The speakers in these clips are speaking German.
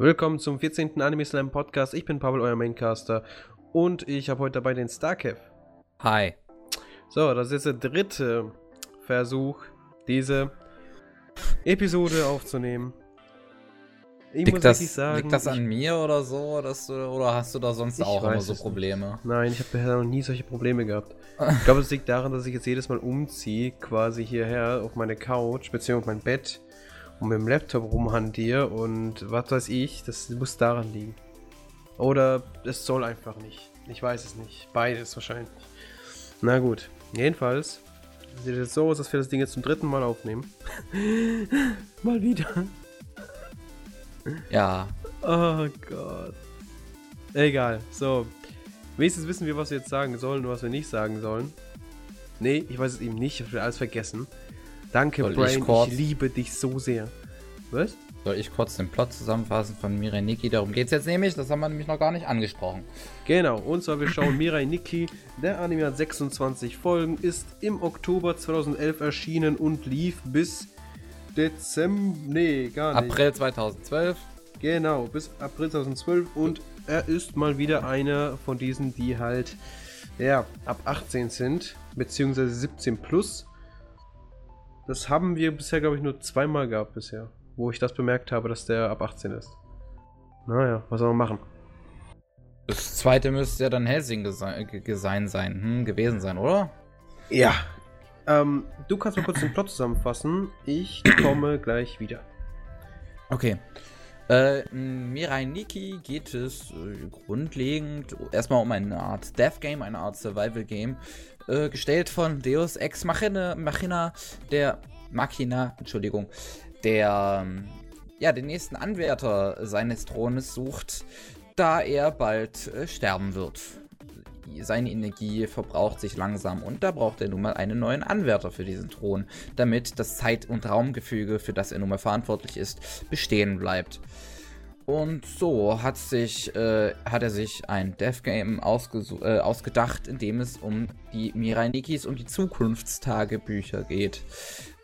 Willkommen zum 14. Anime Slam Podcast. Ich bin Pavel, euer Maincaster. Und ich habe heute dabei den Starkev. Hi. So, das ist jetzt der dritte Versuch, diese Episode aufzunehmen. Ich liegt, das, sagen, liegt das an mir oder so? Dass du, oder hast du da sonst auch immer so Probleme? Nicht. Nein, ich habe bisher noch nie solche Probleme gehabt. ich glaube, es liegt daran, dass ich jetzt jedes Mal umziehe, quasi hierher auf meine Couch, beziehungsweise auf mein Bett und mit dem Laptop rumhantiere und was weiß ich, das muss daran liegen. Oder es soll einfach nicht. Ich weiß es nicht. Beides wahrscheinlich. Na gut. Jedenfalls sieht es so aus, dass wir das Ding jetzt zum dritten Mal aufnehmen. Mal wieder. Ja. Oh Gott. Egal. So. Wenigstens wissen wir, was wir jetzt sagen sollen und was wir nicht sagen sollen. Nee, ich weiß es eben nicht. Ich habe alles vergessen. Danke, Soll Brian. Ich, ich, liebe dich so sehr. Was? Soll ich kurz den Plot zusammenfassen von Mirai Nikki? Darum geht es jetzt nämlich. Das haben wir nämlich noch gar nicht angesprochen. Genau. Und zwar, wir schauen Mirai Nikki. Der Anime hat 26 Folgen, ist im Oktober 2011 erschienen und lief bis Dezember. Nee, gar nicht. April 2012. Genau, bis April 2012. Und er ist mal wieder einer von diesen, die halt, ja, ab 18 sind. Beziehungsweise 17 plus. Das haben wir bisher, glaube ich, nur zweimal gehabt bisher, wo ich das bemerkt habe, dass der ab 18 ist. Naja, was soll man machen? Das zweite müsste ja dann Helsing sein, sein hm, gewesen sein, oder? Ja. Ähm, du kannst mal kurz den Plot zusammenfassen. Ich komme gleich wieder. Okay. Äh, Mirai Nikki geht es äh, grundlegend erstmal um eine Art Death Game, eine Art Survival Game, äh, gestellt von Deus Ex Machina, Machina der Machina, Entschuldigung, der ja den nächsten Anwärter seines Thrones sucht, da er bald äh, sterben wird. Seine Energie verbraucht sich langsam und da braucht er nun mal einen neuen Anwärter für diesen Thron, damit das Zeit- und Raumgefüge, für das er nun mal verantwortlich ist, bestehen bleibt. Und so hat, sich, äh, hat er sich ein Death Game äh, ausgedacht, in dem es um die Mirai Nikis und die Zukunftstagebücher geht.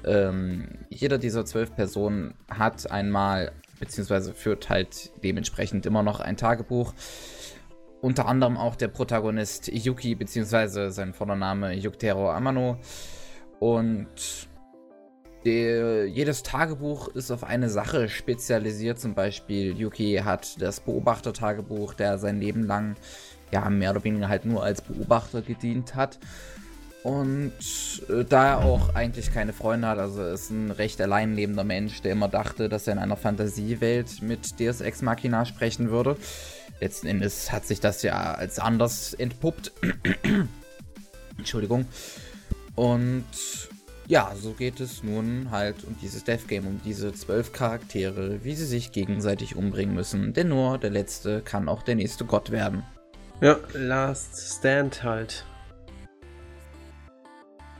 Ähm, jeder dieser zwölf Personen hat einmal, beziehungsweise führt halt dementsprechend immer noch ein Tagebuch. Unter anderem auch der Protagonist Yuki, beziehungsweise sein Vordername Yuktero Amano. Und der, jedes Tagebuch ist auf eine Sache spezialisiert. Zum Beispiel Yuki hat das Beobachtertagebuch, der sein Leben lang ja mehr oder weniger halt nur als Beobachter gedient hat. Und äh, da er auch eigentlich keine Freunde hat, also ist ein recht alleinlebender Mensch, der immer dachte, dass er in einer Fantasiewelt mit Deus Ex Machina sprechen würde. Letzten Endes hat sich das ja als anders entpuppt. Entschuldigung. Und ja, so geht es nun halt um dieses Death Game, um diese zwölf Charaktere, wie sie sich gegenseitig umbringen müssen. Denn nur der letzte kann auch der nächste Gott werden. Ja, Last Stand halt.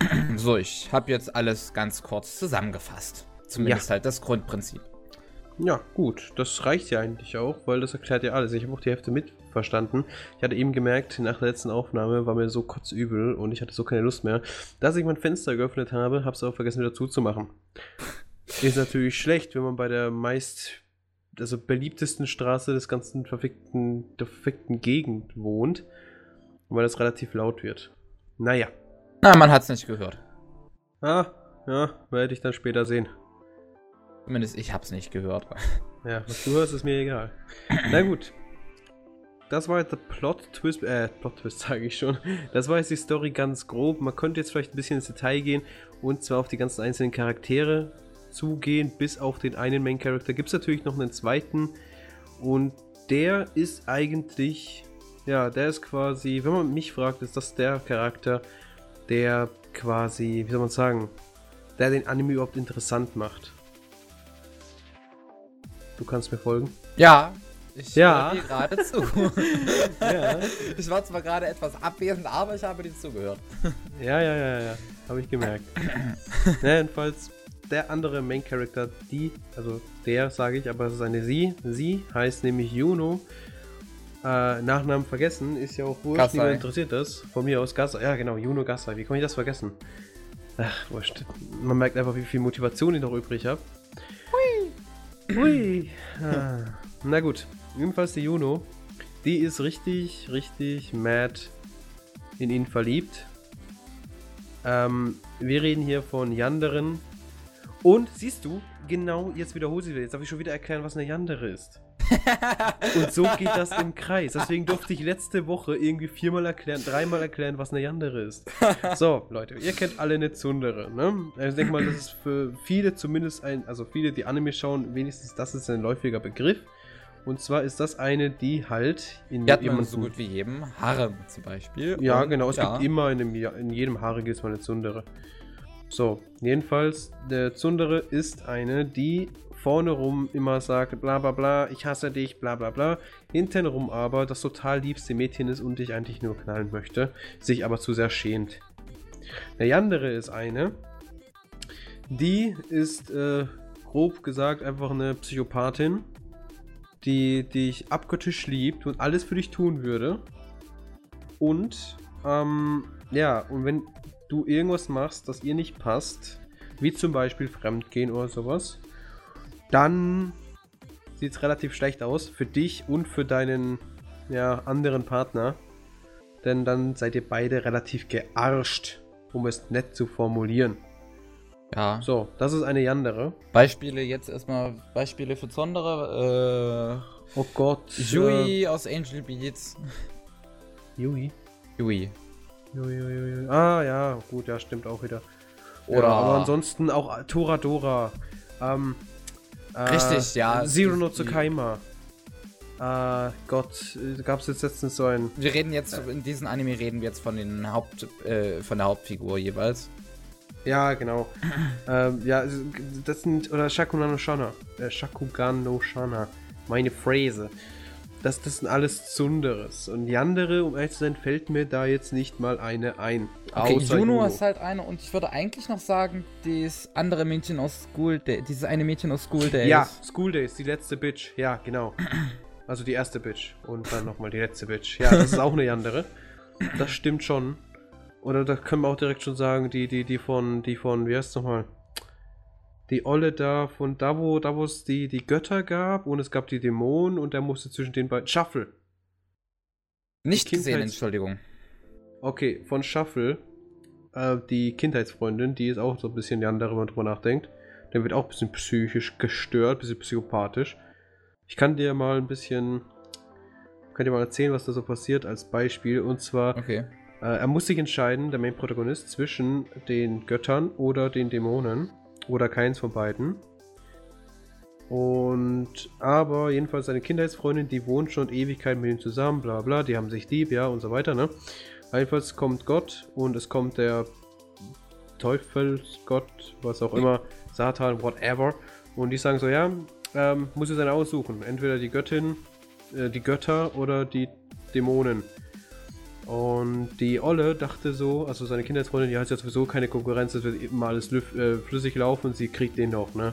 So, ich habe jetzt alles ganz kurz zusammengefasst. Zumindest ja. halt das Grundprinzip. Ja, gut. Das reicht ja eigentlich auch, weil das erklärt ja alles. Ich habe auch die Hälfte mitverstanden. Ich hatte eben gemerkt, nach der letzten Aufnahme war mir so kotzübel und ich hatte so keine Lust mehr, dass ich mein Fenster geöffnet habe, habe es auch vergessen wieder zuzumachen. Ist natürlich schlecht, wenn man bei der meist, also beliebtesten Straße des ganzen verfickten, der verfickten Gegend wohnt, weil das relativ laut wird. Naja. Na, man hat es nicht gehört. Ah, ja, werde ich dann später sehen. Zumindest ich hab's nicht gehört. Ja, was du hörst, ist mir egal. Na gut. Das war jetzt der Plot-Twist, äh, Plot-Twist sage ich schon. Das war jetzt die Story ganz grob. Man könnte jetzt vielleicht ein bisschen ins Detail gehen und zwar auf die ganzen einzelnen Charaktere zugehen, bis auf den einen Main-Character. Gibt es natürlich noch einen zweiten und der ist eigentlich, ja, der ist quasi, wenn man mich fragt, ist das der Charakter, der quasi, wie soll man sagen, der den Anime überhaupt interessant macht. Du kannst mir folgen? Ja, ich ja. höre gerade zu. ja. Ich war zwar gerade etwas abwesend, aber ich habe dir zugehört. ja, ja, ja, ja. Habe ich gemerkt. ja, jedenfalls der andere Main Character, die, also der sage ich, aber es ist eine sie. Sie heißt nämlich Juno. Äh, Nachnamen vergessen, ist ja auch wurscht, niemand interessiert das. Von mir aus Gasser. Ja, genau, Juno Gasser. Wie kann ich das vergessen? Ach, wurscht. Man merkt einfach, wie viel Motivation ich noch übrig habe. Hui. Hui. Ah, Na gut, jedenfalls die Juno, die ist richtig, richtig mad in ihn verliebt. Ähm, wir reden hier von Yanderen. Und siehst du, genau, jetzt wiederhole ich wieder. Jetzt darf ich schon wieder erklären, was eine Yandere ist. Und so geht das im Kreis. Deswegen durfte ich letzte Woche irgendwie viermal erklären, dreimal erklären, was eine Yandere ist. So, Leute, ihr kennt alle eine Zundere, ne? Also ich denke mal, das ist für viele zumindest ein, also viele, die Anime schauen, wenigstens das ist ein läufiger Begriff. Und zwar ist das eine, die halt in Die hat man so gut wie jedem Harem zum Beispiel. Ja, Und, genau. Es ja, gibt immer in, dem, in jedem Haare gibt es mal eine Zundere. So, jedenfalls, der Zundere ist eine, die vorne rum immer sagt, bla bla bla, ich hasse dich, bla bla bla. Hinten rum aber das total liebste Mädchen ist und dich eigentlich nur knallen möchte, sich aber zu sehr schämt. Der Yandere ist eine, die ist, äh, grob gesagt, einfach eine Psychopathin, die dich abgöttisch liebt und alles für dich tun würde. Und, ähm, ja, und wenn du irgendwas machst, das ihr nicht passt, wie zum Beispiel Fremdgehen oder sowas, dann sieht es relativ schlecht aus für dich und für deinen ja, anderen Partner. Denn dann seid ihr beide relativ gearscht, um es nett zu formulieren. ja. So, das ist eine Yandere. Beispiele jetzt erstmal Beispiele für Zondere. Oh Gott. Äh, Yui aus Angel Beats. Äh, Yui. Yui. Yui, Yui, Yui. Ah, ja, gut, ja, stimmt auch wieder. Oder- Ja, aber ansonsten auch Toradora. Ähm, äh, Richtig, ja. Zero no Tsukaima. Äh, Gott, gab es jetzt letztens so ein. Wir reden jetzt, in diesem Anime reden wir jetzt von den Haupt, äh, von der Hauptfigur jeweils. Ja, genau. ähm, ja, das sind. Oder Shakugan no Shana. Äh, Shakugan no Shana. Meine Phrase. Das, das sind alles Zunderes. Und die andere, um ehrlich zu sein, fällt mir da jetzt nicht mal eine ein. Okay, Außer Juno ist halt eine und ich würde eigentlich noch sagen, das andere Mädchen aus School Day, dieses eine Mädchen aus School Days. Ja, School Days, die letzte Bitch. Ja, genau. Also die erste Bitch. Und dann nochmal die letzte Bitch. Ja, das ist auch eine andere. Das stimmt schon. Oder da können wir auch direkt schon sagen, die, die, die von, die von, wie heißt es nochmal? Die Olle da von da, wo, da wo es die, die Götter gab und es gab die Dämonen und der musste zwischen den beiden. Shuffle. Nicht gesehen, Entschuldigung. Okay, von Shuffle. Äh, die Kindheitsfreundin, die ist auch so ein bisschen die andere, wenn man drüber nachdenkt. Der wird auch ein bisschen psychisch gestört, ein bisschen psychopathisch. Ich kann dir mal ein bisschen. Kann dir mal erzählen, was da so passiert als Beispiel. Und zwar, Okay. äh, er muss sich entscheiden, der Main-Protagonist, zwischen den Göttern oder den Dämonen. Oder keins von beiden. Und aber jedenfalls seine Kindheitsfreundin, die wohnt schon Ewigkeit mit ihm zusammen, bla bla, die haben sich lieb, ja, und so weiter, ne? Jedenfalls kommt Gott und es kommt der Teufelsgott, was auch immer, Satan, whatever. Und die sagen so, ja, ähm, muss jetzt einer aussuchen. Entweder die Göttin, äh, die Götter oder die Dämonen. Und die Olle dachte so, also seine Kindheitsfreundin, die hat ja sowieso keine Konkurrenz, das wird eben alles äh, flüssig laufen und sie kriegt den noch, ne?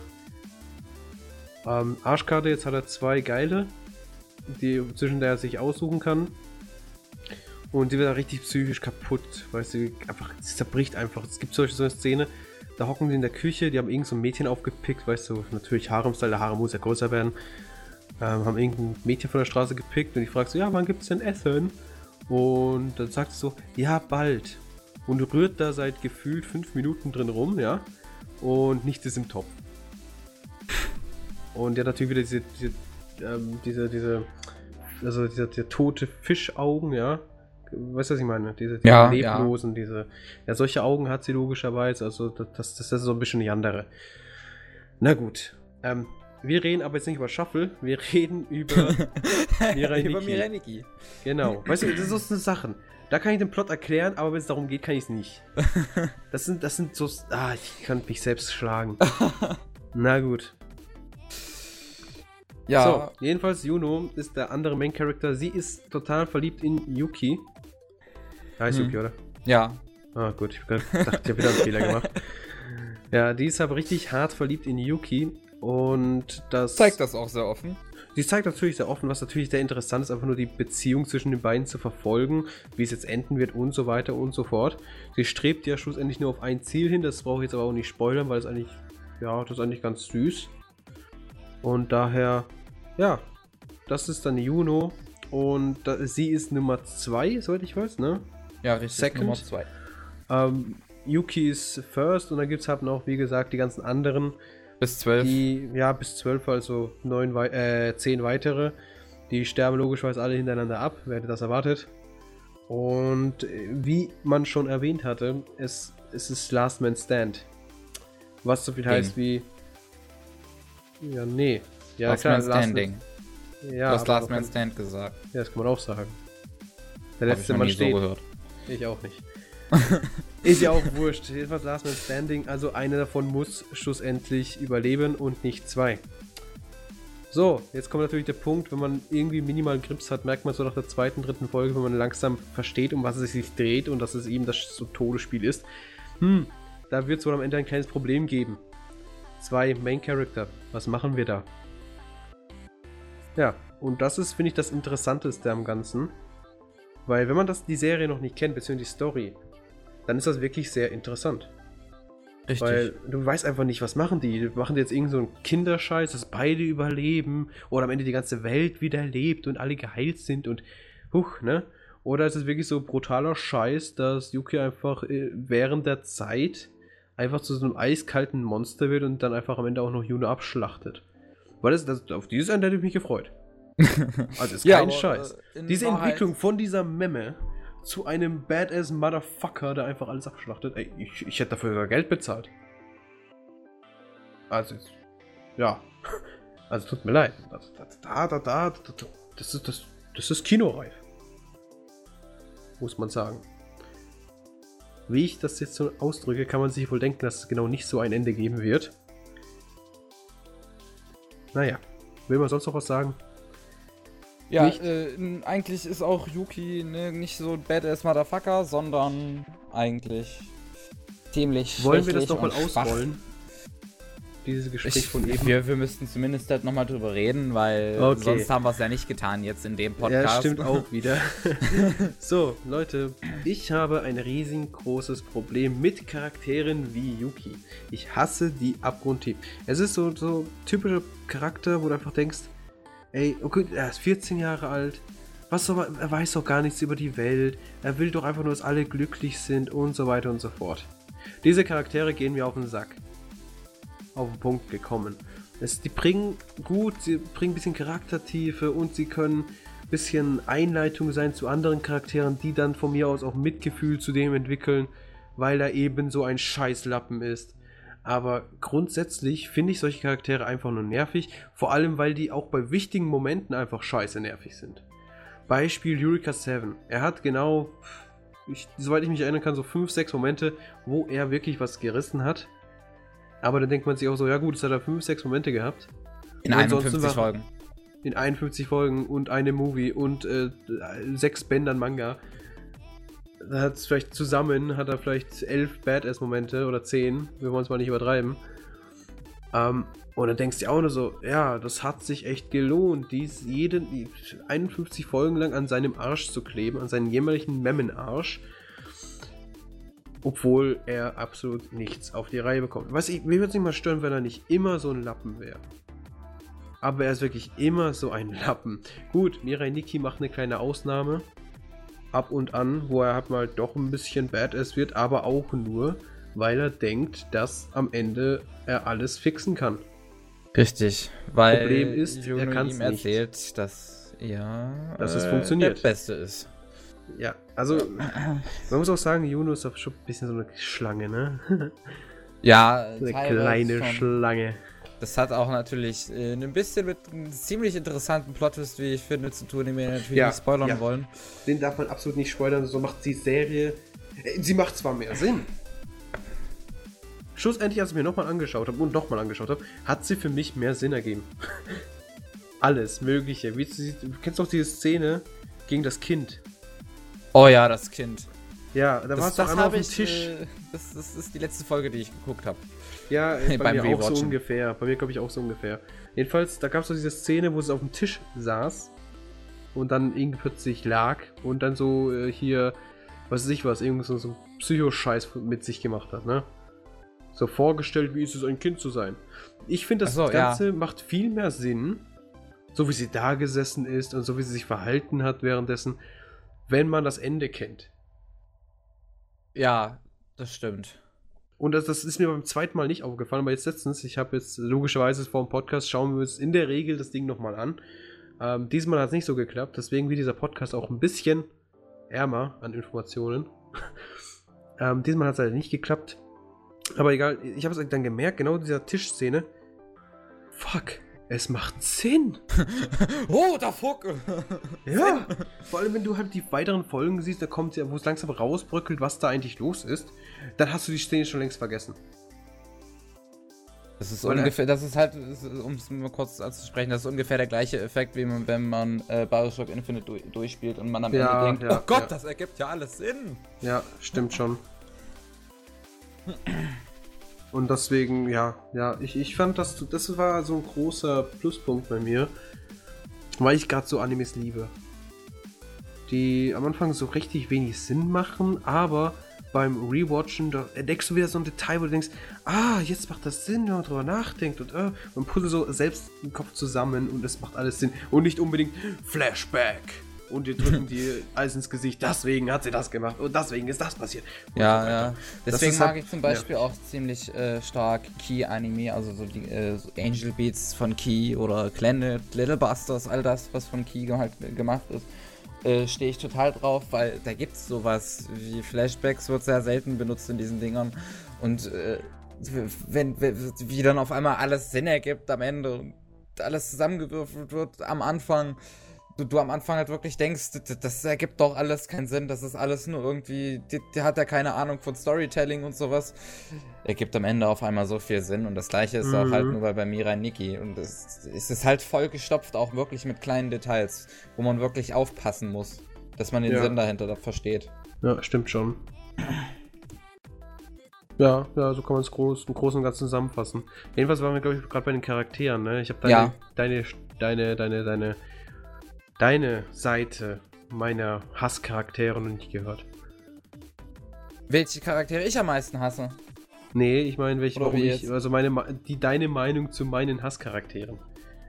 Ähm, Arschkarte, jetzt hat er zwei geile, die, zwischen der er sich aussuchen kann. Und die wird da richtig psychisch kaputt, weil sie einfach, sie zerbricht einfach. Es gibt solche so eine Szene, da hocken die in der Küche, die haben irgend so ein Mädchen aufgepickt, weißt du, natürlich Harem-Style, der Harem muss ja größer werden. Ähm, haben irgendein Mädchen von der Straße gepickt und ich frage so, ja, wann gibt's denn Essen? Und dann sagt sie so, ja, bald. Und rührt da seit gefühlt fünf Minuten drin rum, ja. Und nichts ist im Topf. Und ja, natürlich wieder diese, diese, ähm, diese, diese, also diese, diese tote Fischaugen, ja. Weißt du, was ich meine? Diese, diese Ja, leblosen, diese, ja, solche Augen hat sie logischerweise, also das, das, das ist so ein bisschen die andere. Na gut, ähm, wir reden aber jetzt nicht über Shuffle, wir reden über. Mireniki. Genau. Weißt du, das ist so Sachen. Da kann ich den Plot erklären, aber wenn es darum geht, kann ich es nicht. Das sind, das sind so. Ah, ich kann mich selbst schlagen. Na gut. Ja, So, jedenfalls Juno ist der andere Main Character. Sie ist total verliebt in Yuki. Heißt Hm. Yuki, oder? ja. Ah, gut. Ich gedacht, ich habe wieder einen Fehler gemacht. Ja, die ist aber richtig hart verliebt in Yuki. Und das. Zeigt das auch sehr offen. Sie zeigt natürlich sehr offen, was natürlich sehr interessant ist, einfach nur die Beziehung zwischen den beiden zu verfolgen, wie es jetzt enden wird und so weiter und so fort. Sie strebt ja schlussendlich nur auf ein Ziel hin, das brauche ich jetzt aber auch nicht spoilern, weil es eigentlich, ja, das ist eigentlich ganz süß. Und daher, ja, das ist dann Juno. Und da, sie ist Nummer 2, soweit ich weiß, ne? Ja, richtig. Second. Nummer zwei. Ähm, Yuki ist First und dann gibt es halt noch, wie gesagt, die ganzen anderen, Bis zwölf. die, ja, bis 12, also neun, äh, 10 weitere. Die sterben logischerweise alle hintereinander ab, wer hätte das erwartet. Und äh, wie man schon erwähnt hatte, es, es ist Last Man Stand. Was so viel Ding. heißt wie. Ja, nee. Ja, Last Man Standing. ja, du hast Last man Stand gesagt. Ja, das kann man auch sagen. Der letzte Mann nie so steht. gehört. Ich auch nicht. ist ja auch wurscht. Jedenfalls Last Man Standing. Also einer davon muss schlussendlich überleben und nicht zwei. So, jetzt kommt natürlich der Punkt, wenn man irgendwie minimal Grips hat, merkt man so nach der zweiten, dritten Folge, wenn man langsam versteht, um was es sich dreht und dass es eben das so Todesspiel ist. Hm, da wird es wohl am Ende ein kleines Problem geben. Zwei Main Character. Was machen wir da? Ja, und das ist, finde ich, das Interessanteste am Ganzen. Weil wenn man das, die Serie noch nicht kennt, beziehungsweise die Story, dann ist das wirklich sehr interessant. Richtig. Weil du weißt einfach nicht, was machen die. Die machen jetzt irgend so einen Kinderscheiß, dass beide überleben oder am Ende die ganze Welt wieder lebt und alle geheilt sind und huch, ne? Oder ist es wirklich so brutaler Scheiß, dass Yuki einfach äh, während der Zeit einfach zu so einem eiskalten Monster wird und dann einfach am Ende auch noch Juno abschlachtet. Weil das, das auf dieses Ende hätte ich mich gefreut. Also ist Ja, kein aber, Scheiß. äh, Diese Wahrheit- Entwicklung von dieser Memme zu einem Badass Motherfucker, der einfach alles abschlachtet, ey, ich, ich hätte dafür sogar Geld bezahlt. Also, ja. Also, tut mir leid. Da, da, da, das ist, das, das ist kinoreif. Muss man sagen. Wie ich das jetzt so ausdrücke, kann man sich wohl denken, dass es genau nicht so ein Ende geben wird. Naja. Will man sonst noch was sagen? Ja, äh, eigentlich ist auch Yuki ne, nicht so ein Badass Motherfucker, sondern eigentlich ziemlich Wollen wir das doch mal ausrollen? Dieses Gespräch Ich, von eben. wir, wir müssten zumindest halt nochmal drüber reden, weil Okay. sonst haben wir es ja nicht getan jetzt in dem Podcast. Ja, stimmt auch wieder. so, Leute, ich habe ein riesengroßes Problem mit Charakteren wie Yuki. Ich hasse die abgrundtief. Es ist so, so typischer Charakter, wo du einfach denkst, ey, okay, er ist 14 Jahre alt. Was soll man, er weiß doch gar nichts über die Welt. Er will doch einfach nur, dass alle glücklich sind und so weiter und so fort. Diese Charaktere gehen mir auf den Sack. Auf den Punkt gekommen. Es, die bringen gut, sie bringen ein bisschen Charaktertiefe und sie können ein bisschen Einleitung sein zu anderen Charakteren, die dann von mir aus auch Mitgefühl zu dem entwickeln, weil er eben so ein Scheißlappen ist. Aber grundsätzlich finde ich solche Charaktere einfach nur nervig, vor allem weil die auch bei wichtigen Momenten einfach scheiße nervig sind. Beispiel Eureka 7. Er hat genau, ich, soweit ich mich erinnern kann, so 5, 6 Momente, wo er wirklich was gerissen hat. Aber dann denkt man sich auch so, ja gut, es hat er 5, 6 Momente gehabt. in Und ansonsten 51 war- Folgen. In 51 Folgen und einem Movie und äh, sechs Bändern Manga. Da hat es vielleicht zusammen, hat er vielleicht elf Badass-Momente oder zehn, wir wollen es mal nicht übertreiben. Ähm, und dann denkst du auch nur so, ja, das hat sich echt gelohnt, dies jeden, die 51 Folgen lang an seinem Arsch zu kleben, an seinen jämmerlichen Memmenarsch. Obwohl er absolut nichts auf die Reihe bekommt. Was ich, mir würde es nicht mal stören, wenn er nicht immer so ein Lappen wäre. Aber er ist wirklich immer so ein Lappen. Gut, Mirai Nikki macht eine kleine Ausnahme. Ab und an, wo er halt mal doch ein bisschen badass wird, aber auch nur, weil er denkt, dass am Ende er alles fixen kann. Richtig, weil Problem ist, er Juno ihm nicht. erzählt, dass ja, Dass es funktioniert. der Beste ist. Ja, also, man muss auch sagen, Juno ist doch schon ein bisschen so eine Schlange, ne? Ja, So eine kleine schon. Schlange. Das hat auch natürlich äh, ein bisschen mit einem ziemlich interessanten Plot-Twist, wie ich finde, zu tun, den wir natürlich Ja, nicht spoilern ja. wollen. Den darf man absolut nicht spoilern, so macht die Serie. äh, Sie macht zwar mehr Sinn. Schlussendlich, als ich mir nochmal angeschaut habe und nochmal angeschaut habe, hat sie für mich mehr Sinn ergeben. Alles Mögliche. Wie, sie- du kennst doch diese Szene gegen das Kind. Oh ja, das Kind. Ja, da war Das, es doch einmal auf dem. Tisch. Äh, das, das ist die letzte Folge, die ich geguckt habe. Ja, bei beim mir auch so ungefähr. Bei mir glaube ich auch so ungefähr. Jedenfalls, da gab es so diese Szene, wo sie auf dem Tisch saß und dann irgendwie plötzlich lag und dann so äh, hier, was weiß ich was, irgend so, so Psychoscheiß mit sich gemacht hat, ne? So vorgestellt, wie ist es, ein Kind zu sein. Ich finde, das so, ja. Ganze macht viel mehr Sinn, so wie sie da gesessen ist und so wie sie sich verhalten hat währenddessen, wenn man das Ende kennt. Ja, das stimmt. Und das, das ist mir beim zweiten Mal nicht aufgefallen, aber jetzt letztens, ich habe jetzt logischerweise vor dem Podcast, schauen wir uns in der Regel das Ding nochmal an. Ähm, diesmal hat es nicht so geklappt, deswegen wird dieser Podcast auch ein bisschen ärmer an Informationen. ähm, diesmal hat es leider nicht geklappt. Aber egal, ich habe es dann gemerkt, genau dieser Tischszene. Fuck, es macht Sinn. oh, da Fuck. ja, vor allem wenn du halt die weiteren Folgen siehst, da kommt ja, wo es langsam rausbröckelt, was da eigentlich los ist, dann hast du die Szene schon längst vergessen. Das ist Weil ungefähr, das ist halt, um es mal kurz anzusprechen, das ist ungefähr der gleiche Effekt, wie man, wenn man äh, Bioshock Infinite du durchspielt und man am ja, Ende denkt, ja, oh Gott, ja. das ergibt ja alles Sinn. Ja, stimmt schon. Und deswegen, ja, ja, ich, ich fand, das, das war so ein großer Pluspunkt bei mir, weil ich gerade so Animes liebe. Die am Anfang so richtig wenig Sinn machen, aber beim Rewatchen, da entdeckst du wieder so ein Detail, wo du denkst, ah, jetzt macht das Sinn, wenn man drüber nachdenkt und äh, man puzzelt so selbst den Kopf zusammen und es macht alles Sinn und nicht unbedingt Flashback und dir drücken die alles ins Gesicht, deswegen hat sie das gemacht und deswegen ist das passiert. ja, ja. Deswegen mag halt, ich zum Beispiel ja. auch ziemlich äh, stark Key-Anime, also so die äh, so Angel Beats von Key oder Planet, Little Busters, all das, was von Key halt gemacht ist. Äh, stehe ich total drauf, weil da gibt es sowas wie Flashbacks, wird sehr selten benutzt in diesen Dingern. Und äh, wenn, wie dann auf einmal alles Sinn ergibt am Ende und alles zusammengewürfelt wird am Anfang, du, du am Anfang halt wirklich denkst, das, das, ergibt doch alles keinen Sinn, das ist alles nur irgendwie, der hat ja keine Ahnung von Storytelling und sowas. Ergibt am Ende auf einmal so viel Sinn und das gleiche ist mhm. auch halt nur bei, bei Mirai Niki und es, es ist halt vollgestopft, auch wirklich mit kleinen Details, wo man wirklich aufpassen muss, dass man den ja. Sinn dahinter versteht. Ja, stimmt schon. Ja, ja, so kann man es groß, im Großen und Ganzen zusammenfassen. Jedenfalls waren wir, glaube ich, gerade bei den Charakteren, ne? Ich habe deine, ja. deine, deine, deine, deine deine Seite meiner Hasscharaktere noch nicht gehört. Welche Charaktere ich am meisten hasse? Nee, ich meine, welche warum ich, also meine, die deine Meinung zu meinen Hasscharakteren.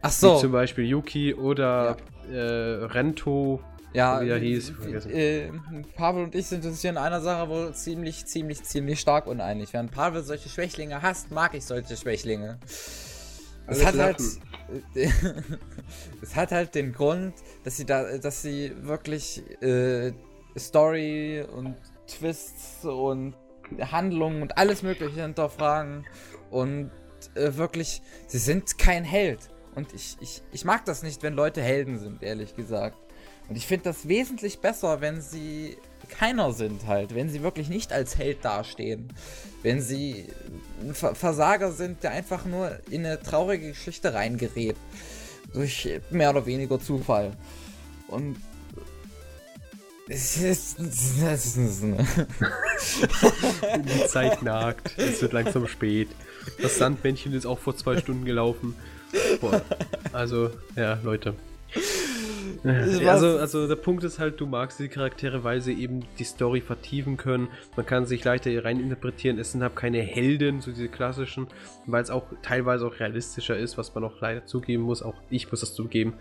Ach so. Wie zum Beispiel Yuki oder ja. äh, Rento, ja, wie er hieß. Äh, Pavel und ich sind uns hier in einer Sache wohl ziemlich, ziemlich, ziemlich stark uneinig. Während Pavel solche Schwächlinge hasst, mag ich solche Schwächlinge. Es hat halt, es hat halt den Grund, dass sie da, dass sie wirklich äh, Story und Twists und Handlungen und alles Mögliche hinterfragen und äh, wirklich, sie sind kein Held. Und ich, ich, ich mag das nicht, wenn Leute Helden sind, ehrlich gesagt. Und ich finde das wesentlich besser, wenn sie keiner sind halt, wenn sie wirklich nicht als Held dastehen, wenn sie ein Versager sind, der einfach nur in eine traurige Geschichte reingerät, durch mehr oder weniger Zufall. Und es ist, es ist Die Zeit nagt, es wird langsam spät. Das Sandmännchen ist auch vor zwei Stunden gelaufen. Boah. Also, ja, Leute. Also, also der Punkt ist halt, du magst die Charaktere, weil sie eben die Story vertiefen können. Man kann sich leichter hier rein interpretieren. Es sind halt keine Helden, so diese klassischen, weil es auch teilweise auch realistischer ist, was man auch leider zugeben muss. Auch ich muss das zugeben.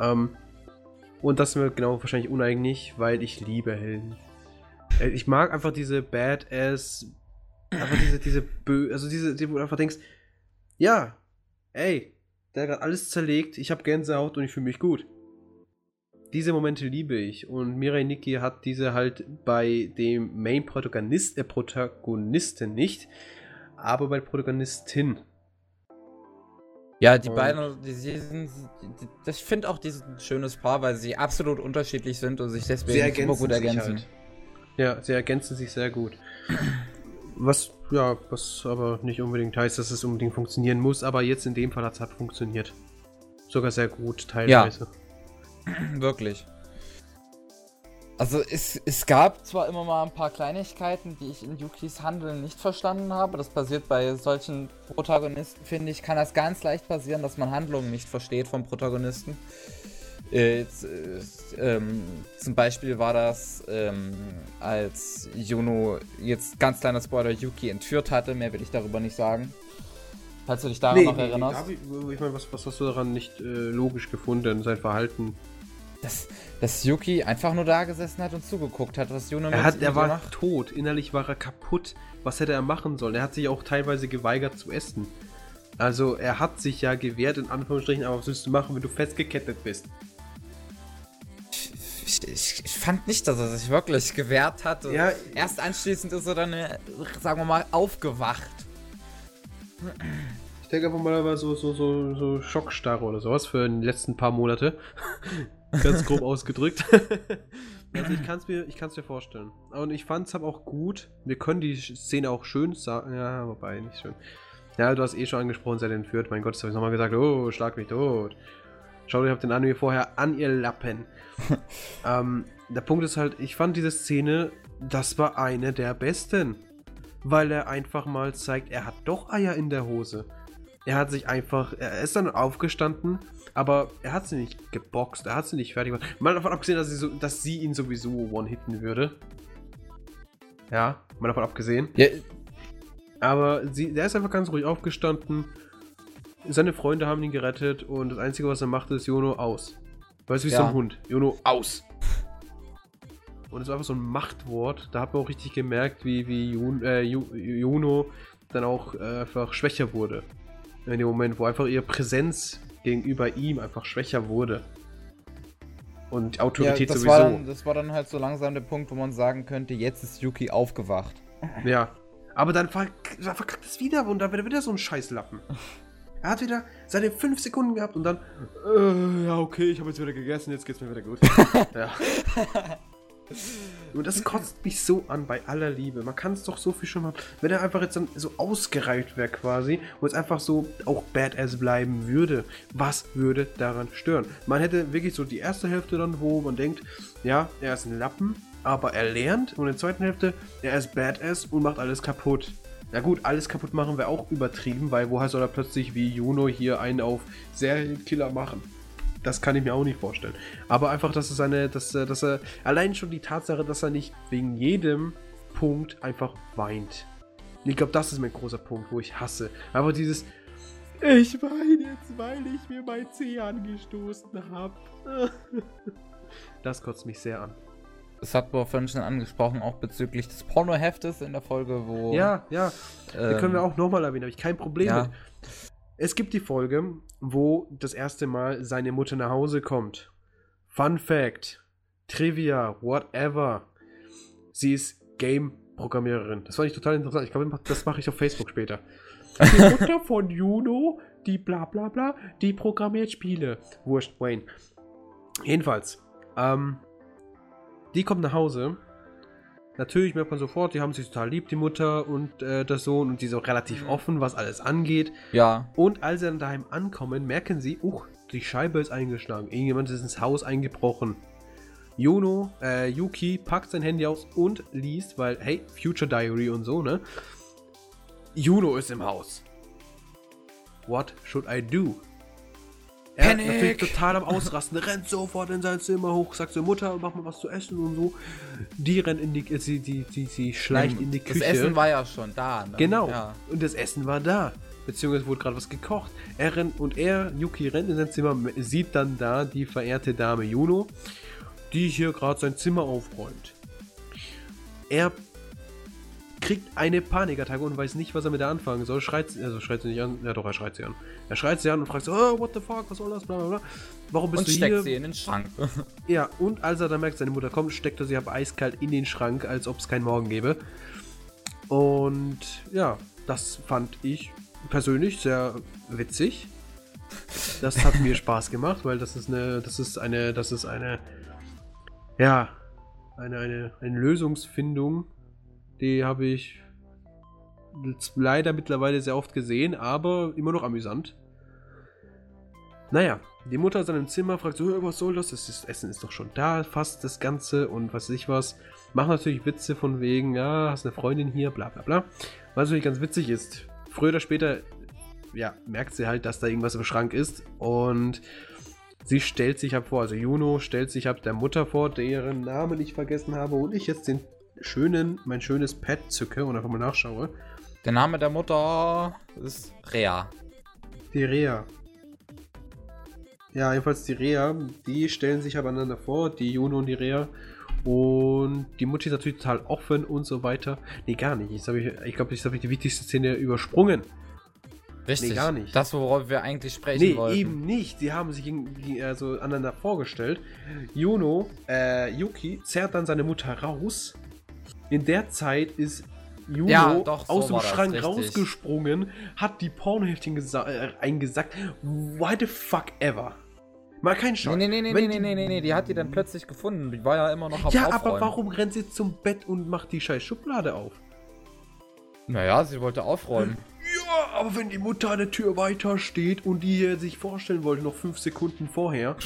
Ähm, und das ist mir genau wahrscheinlich uneigentlich, weil ich liebe Helden. Äh, ich mag einfach diese Badass, einfach diese, diese Bö, also diese, die, wo du einfach denkst, ja, ey, der gerade alles zerlegt, ich habe Gänsehaut und ich fühle mich gut. Diese Momente liebe ich und Mirai Nikki hat diese halt bei dem Main Protagonist, äh, Protagonisten nicht, aber bei der Protagonistin. Ja, die und beiden, die, die sind, die, ich finde auch, die sind ein schönes Paar, weil sie absolut unterschiedlich sind und sich deswegen super gut ergänzen. Halt. Ja, sie ergänzen sich sehr gut. Was, ja, was aber nicht unbedingt heißt, dass es unbedingt funktionieren muss, aber jetzt in dem Fall hat es halt funktioniert. Sogar sehr gut, teilweise. Ja. Wirklich. Also es, es gab zwar immer mal ein paar Kleinigkeiten, die ich in Yukis Handeln nicht verstanden habe. Das passiert bei solchen Protagonisten, finde ich, kann das ganz leicht passieren, dass man Handlungen nicht versteht vom Protagonisten. Äh, äh, ähm, zum Beispiel war das, ähm, als Juno, jetzt ganz kleiner Spoiler, Yuki entführt hatte, mehr will ich darüber nicht sagen. Falls du dich daran Nee, noch nee, nee, erinnerst. hab ich, ich meine, was, was hast du daran nicht äh, logisch gefunden, sein Verhalten? dass, dass Yuki einfach nur da gesessen hat und zugeguckt hat, was Juno Er, mit hat, er war macht. tot, innerlich war er kaputt. Was hätte er machen sollen? Er hat sich auch teilweise geweigert zu essen. Also er hat sich ja gewehrt, in Anführungsstrichen, aber was willst du machen, wenn du festgekettet bist? Ich, ich, ich fand nicht, dass er sich wirklich gewehrt hat. Ja. Erst anschließend ist er dann, äh, sagen wir mal, aufgewacht. Ich denke einfach mal, er war so, so, so, so Schockstarre oder sowas für die letzten paar Monate. Ganz grob ausgedrückt. also ich kann es mir, ich kann's mir vorstellen. Und ich fand es aber auch gut. Wir können die Szene auch schön sagen. Ja, wobei, nicht schön. Ja, du hast eh schon angesprochen, sie hat entführt. Mein Gott, das habe ich nochmal gesagt. Oh, schlag mich tot. Schaut euch auf den Anime vorher an, ihr Lappen. ähm, der Punkt ist halt, ich fand diese Szene, das war eine der besten. Weil er einfach mal zeigt, er hat doch Eier in der Hose. Er hat sich einfach, er ist dann aufgestanden, aber er hat sie nicht geboxt, er hat sie nicht fertig gemacht. Mal davon abgesehen, dass sie, so, dass sie ihn sowieso one-hitten würde. Ja, mal davon abgesehen. Ja, Aber sie, der ist einfach ganz ruhig aufgestanden. Seine Freunde haben ihn gerettet und das Einzige, was er macht, ist Jono aus. Weißt du, wie Ja. so ein Hund. Jono aus. Und es war einfach so ein Machtwort. Da hat man auch richtig gemerkt, wie, wie Jun, äh, Ju, Juno dann auch äh, einfach schwächer wurde. In dem Moment, wo einfach ihre Präsenz gegenüber ihm einfach schwächer wurde. Und die ja Autorität das, sowieso. war dann, das war dann halt so langsam der Punkt, wo man sagen könnte, jetzt ist Yuki aufgewacht. Ja. Aber dann verkackt es wieder und dann wird er wieder so ein Scheißlappen. Er hat wieder seine 5 Sekunden gehabt und dann, äh, ja, okay, ich habe jetzt wieder gegessen, jetzt geht's mir wieder gut. ja. Und das kotzt mich so an, bei aller Liebe. Man kann es doch so viel schon machen. Wenn er einfach jetzt dann so ausgereift wäre quasi und es einfach so auch Badass bleiben würde, was würde daran stören? Man hätte wirklich so die erste Hälfte dann, wo man denkt, ja, er ist ein Lappen, aber er lernt. Und in der zweiten Hälfte, er ist Badass und macht alles kaputt. Na gut, alles kaputt machen wäre auch übertrieben, weil woher soll er plötzlich wie Juno hier einen auf Serienkiller machen? Das kann ich mir auch nicht vorstellen. Aber einfach, dass es eine, dass, er- dass er, allein schon die Tatsache, dass er nicht wegen jedem Punkt einfach weint. Ich glaube, das ist mein großer Punkt, wo ich hasse. Aber dieses, ich weine jetzt, weil ich mir mein Zeh angestoßen habe. Das kotzt mich sehr an. Das hat man vorhin schon angesprochen, auch bezüglich des Pornoheftes in der Folge, wo. Ja, ja, ähm, können wir auch nochmal erwähnen, habe ich kein Problem ja. mit. Es gibt die Folge, wo das erste Mal seine Mutter nach Hause kommt. Fun Fact, Trivia, whatever. Sie ist Game-Programmiererin. Das fand ich total interessant. Ich glaube, das mache ich auf Facebook später. Die Mutter von Juno, die bla bla bla, die programmiert Spiele. Wurscht, Wayne. Jedenfalls, ähm, die kommt nach Hause. Natürlich merkt man sofort, die haben sich total lieb, die Mutter und äh, der Sohn, und die ist auch relativ Mhm. offen, was alles angeht. Ja. Und als sie dann daheim ankommen, merken sie, uh, die Scheibe ist eingeschlagen. Irgendjemand ist ins Haus eingebrochen. Juno, äh, Yuki packt sein Handy aus und liest, weil, hey, Future Diary und so, ne? Juno ist im Haus. What should I do? Er Panic! ist natürlich total am Ausrasten, rennt sofort in sein Zimmer hoch, sagt zur Mutter, mach mal was zu essen und so. Die rennt in die, äh, sie, die, die, sie schleicht in die Das Küche. Essen war ja schon da. Ne? Genau. Ja. Und das Essen war da. Beziehungsweise wurde gerade was gekocht. Er rennt und er, Yuki, rennt in sein Zimmer, sieht dann da die verehrte Dame Juno, die hier gerade sein Zimmer aufräumt. Er kriegt eine Panikattacke und weiß nicht, was er mit der anfangen soll. Schreit, also schreit sie nicht an. Ja, doch, er schreit sie an. Er schreit sie an und fragt so, oh, what the fuck, was soll das, bla bla bla. Warum bist Und du steckt hier? sie in den Schrank. Ja, und als er dann merkt, seine Mutter kommt, steckt er sie aber eiskalt in den Schrank, als ob es keinen Morgen gäbe. Und ja, das fand ich persönlich sehr witzig. Das hat mir Spaß gemacht, weil das ist eine, das ist eine, das ist eine, ja, eine, eine, eine Lösungsfindung, die habe ich leider mittlerweile sehr oft gesehen, aber immer noch amüsant. Naja, die Mutter ist dann im Zimmer, fragt so, "Hä, was soll das? Das Essen ist doch schon da, fast das Ganze und was weiß ich was. Macht natürlich Witze von wegen, ja, hast eine Freundin hier, bla bla bla. Was natürlich ganz witzig ist, früher oder später, ja, merkt sie halt, dass da irgendwas im Schrank ist und sie stellt sich ab vor, also Juno stellt sich ab der Mutter vor, deren Namen ich vergessen habe und ich jetzt den schönen, mein schönes Pad zücke und einfach mal nachschaue. Der Name der Mutter ist Rea. Die Rea. Ja, jedenfalls die Rea, die stellen sich aber einander vor, die Juno und die Rea. Und die Mutti ist natürlich total offen und so weiter. Nee, gar nicht. Ich, ich glaube, ich habe die wichtigste Szene übersprungen. Richtig. Nee, gar nicht. Das, worauf wir eigentlich sprechen nee, wollten. eben nicht. Sie haben sich also aneinander vorgestellt. Juno, äh, Yuki, zerrt dann seine Mutter raus. In der Zeit ist Juno ja, doch, aus so dem Schrank rausgesprungen, hat die Pornoheftchen äh, eingesackt. Why the fuck ever? Mal kein Scheiß. Nee, nee, nee, nee, nee, nee, nee, nee, die hat die dann plötzlich gefunden. Die war ja immer noch am Ja, Aufräumen. aber warum rennt sie zum Bett und macht die scheiß Schublade auf? Naja, sie wollte aufräumen. Ja, aber wenn die Mutter an der Tür weiter steht und die sich vorstellen wollte, noch fünf Sekunden vorher,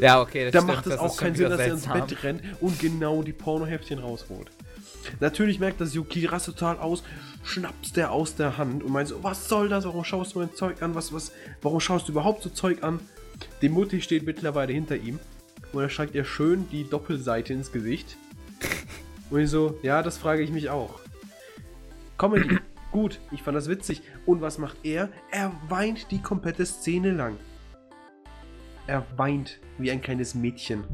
ja, okay, dann macht es auch keinen Sinn, dass sie ins Bett rennt und genau die Pornoheftchen rausholt. Natürlich merkt das Yuki rast total aus, schnappst der aus der Hand und meint so, was soll das? Warum schaust du mein Zeug an? Was, was, warum schaust du überhaupt so Zeug an? Die Mutti steht mittlerweile hinter ihm und er schreibt ihr schön die Doppelseite ins Gesicht. Und ich so, ja, das frage ich mich auch. Comedy, gut, ich fand das witzig. Und was macht er? Er weint die komplette Szene lang. Er weint wie ein kleines Mädchen.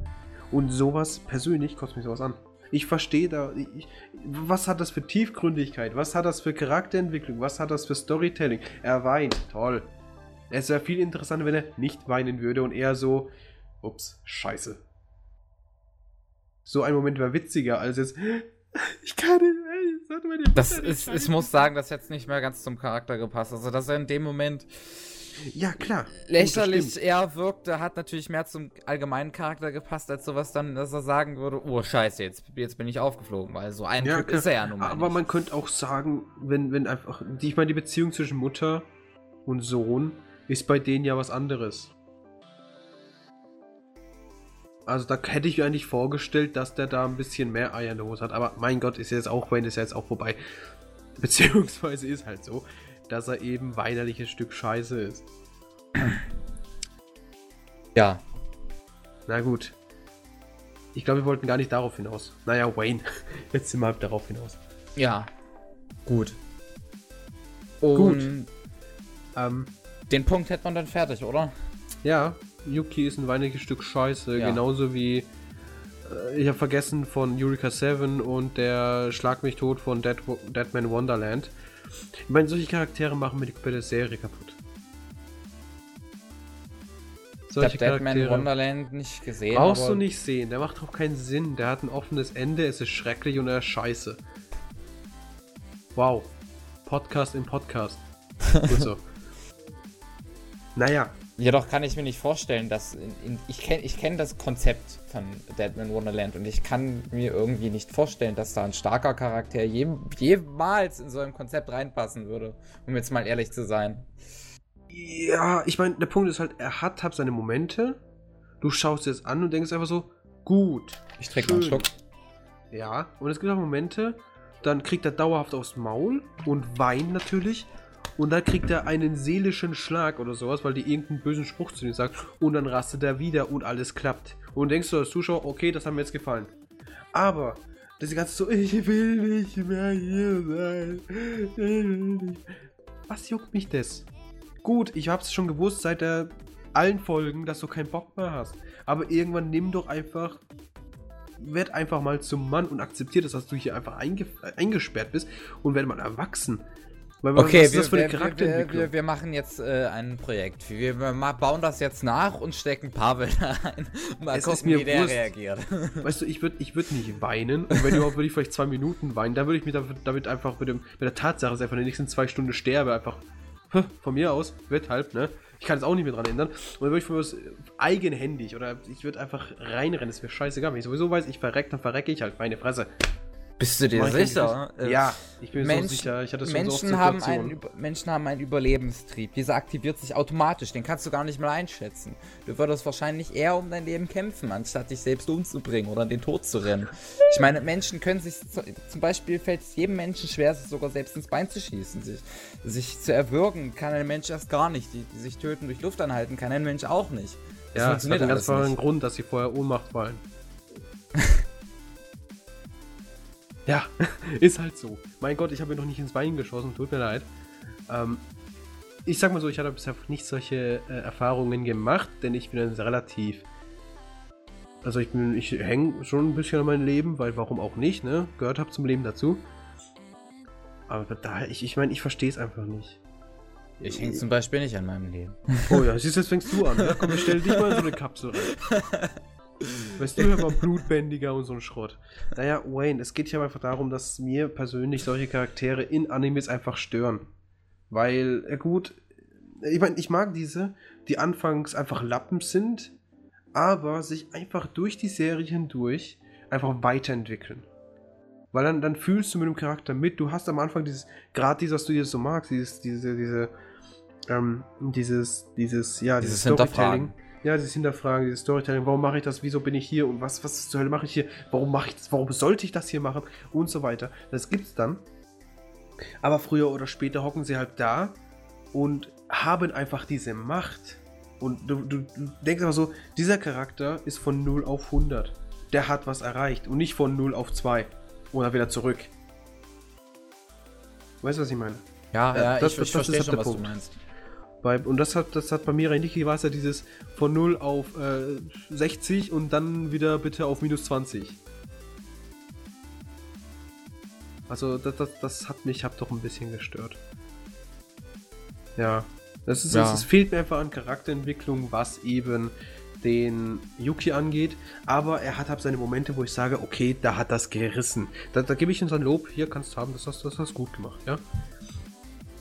Und sowas, persönlich, kostet mich sowas an. Ich verstehe da, ich, was hat das für Tiefgründigkeit? Was hat das für Charakterentwicklung? Was hat das für Storytelling? Er weint, toll. Es wäre viel interessanter, wenn er nicht weinen würde und eher so, ups, scheiße. So ein Moment wäre witziger als jetzt, ich kann nicht, ey, das ist, ich muss sagen, das hätte nicht mehr ganz zum Charakter gepasst. Also, dass er in dem Moment ja, klar. Lächerlich eher wirkte, hat natürlich mehr zum allgemeinen Charakter gepasst, als sowas dann, dass er sagen würde, oh scheiße, jetzt, jetzt bin ich aufgeflogen, weil so ein ja, Typ ist er ja nun mal Aber nicht. man könnte auch sagen, wenn, wenn einfach, ich meine, die Beziehung zwischen Mutter und Sohn ist bei denen ja was anderes. Also da hätte ich mir eigentlich vorgestellt, dass der da ein bisschen mehr Eier in der Hose hat. Aber mein Gott, ist jetzt auch, wenn ist jetzt auch vorbei. Beziehungsweise ist halt so, dass er eben weinerliches Stück Scheiße ist. Ja. Na gut. Ich glaube, wir wollten gar nicht darauf hinaus. Naja, Wayne. Jetzt sind wir halt darauf hinaus. Ja. Gut. Und gut. Ähm, den Punkt hätte man dann fertig, oder? Ja, Yuki ist ein weiniges Stück Scheiße, ja. genauso wie äh, ich habe vergessen von Eureka 7 und der Schlag mich tot von Dead, Deadman Wonderland. Ich meine, solche Charaktere machen mir die komplette Serie kaputt. Solche ich habe Deadman Wonderland nicht gesehen. Brauchst du nicht sehen, der macht auch keinen Sinn. Der hat ein offenes Ende, es ist schrecklich und er ist scheiße. Wow. Podcast im Podcast. Gut so. Naja. Jedoch kann ich mir nicht vorstellen, dass. In, in, ich kenne ich kenn das Konzept von Deadman Wonderland und ich kann mir irgendwie nicht vorstellen, dass da ein starker Charakter je, jemals in so ein Konzept reinpassen würde, um jetzt mal ehrlich zu sein. Ja, ich meine, der Punkt ist halt, er hat, hat seine Momente. Du schaust es an und denkst einfach so, gut. Ich trinke einen Schluck. Ja, und es gibt auch Momente, dann kriegt er dauerhaft aufs Maul und weint natürlich und dann kriegt er einen seelischen Schlag oder sowas, weil die irgendeinen bösen Spruch zu ihm sagt. Und dann rastet er wieder und alles klappt. Und denkst du als Zuschauer, okay, das hat mir jetzt gefallen. Aber, das ganze so, ich will nicht mehr hier sein. Was juckt mich das? Gut, ich hab's schon gewusst seit der allen Folgen, dass du keinen Bock mehr hast. Aber irgendwann nimm doch einfach werd einfach mal zum Mann und akzeptiert es, dass du hier einfach eingesperrt bist und werde mal erwachsen. Weil, okay, was ist das für eine Charakterentwicklung? Wir, wir, wir, machen jetzt äh, ein Projekt. Wir, wir, bauen das jetzt nach und stecken Pavel da rein. Mal es gucken, wie der Wurst. reagiert. Weißt du, ich würde ich würd nicht weinen. Und wenn überhaupt, würde ich vielleicht zwei Minuten weinen. Da würde ich mich damit, damit einfach mit, dem, mit der Tatsache, dass ich einfach in den nächsten zwei Stunden sterbe, einfach von mir aus, wird halt, ne? Ich kann es auch nicht mehr dran ändern. Und dann würde ich von mir aus eigenhändig oder ich würde einfach reinrennen. Das wäre scheißegal. Wenn ich sowieso weiß, ich verreck, dann verrecke ich halt meine Fresse. Bist du dir sicher? Äh, ja, ich bin Mensch, so sicher. Ich hatte schon Menschen, so haben einen, Menschen haben einen Überlebenstrieb. Dieser aktiviert sich automatisch. Den kannst du gar nicht mal einschätzen. Du würdest wahrscheinlich eher um dein Leben kämpfen, anstatt dich selbst umzubringen oder in den Tod zu rennen. Ich meine, Menschen können sich, zum Beispiel fällt es jedem Menschen schwer, sich sogar selbst ins Bein zu schießen. Sich, sich zu erwürgen kann ein Mensch erst gar nicht. Die, die sich töten durch Luft anhalten kann ein Mensch auch nicht. Das ja, das hat einen ganz einfachen Grund, dass sie vorher Ohnmacht fallen. Ja, ist halt so. Mein Gott, ich habe mir noch nicht ins Bein geschossen, tut mir leid. Ähm, ich sag mal so, ich hatte bisher nicht solche äh, Erfahrungen gemacht, denn ich bin relativ. Also ich bin, ich hänge schon ein bisschen an meinem Leben, weil warum auch nicht, ne? Gehört hab zum Leben dazu. Aber da, ich, ich meine, ich verstehe es einfach nicht. Ich hänge zum Beispiel nicht an meinem Leben. Oh ja, siehst du, jetzt fängst du an. Ja? Komm, ich stell dich mal in so eine Kapsel rein. Weißt du, ja mal Blutbändiger und so ein Schrott. Naja, Wayne, es geht hier einfach darum, dass mir persönlich solche Charaktere in Animes einfach stören. Weil, ja gut, ich meine, ich mag diese, die anfangs einfach Lappen sind, aber sich einfach durch die Serie hindurch einfach weiterentwickeln. Weil dann, dann fühlst du mit dem Charakter mit. Du hast am Anfang dieses, gerade dieses, was du dir so magst, dieses, diese, diese, ähm, dieses, dieses, ja, dieses, dieses Storytelling. Ja, dieses Hinterfragen, dieses Storytelling, warum mache ich das, wieso bin ich hier und was, was zur Hölle mache ich hier, warum mache ich das, warum sollte ich das hier machen und so weiter. Das gibt's dann. Aber früher oder später hocken sie halt da und haben einfach diese Macht. Und du, du, du denkst aber so, dieser Charakter ist von 0 auf 100. Der hat was erreicht und nicht von 0 auf 2. Oder wieder zurück. Weißt du, was ich meine? Ja, ja, das, ich, ich verstehe halt schon, was Punkt. du meinst. Bei, und das hat, das hat bei mir Niki war es ja dieses von 0 auf äh, 60 und dann wieder bitte auf minus 20. Also das, das, das hat mich hab doch ein bisschen gestört. Ja. Das ist, ja. Es, es fehlt mir einfach an Charakterentwicklung, was eben den Yuki angeht, aber er hat halt seine Momente, wo ich sage, okay, da hat das gerissen. Da, da gebe ich ihm sein Lob, hier kannst du haben, das hast du das hast gut gemacht, ja.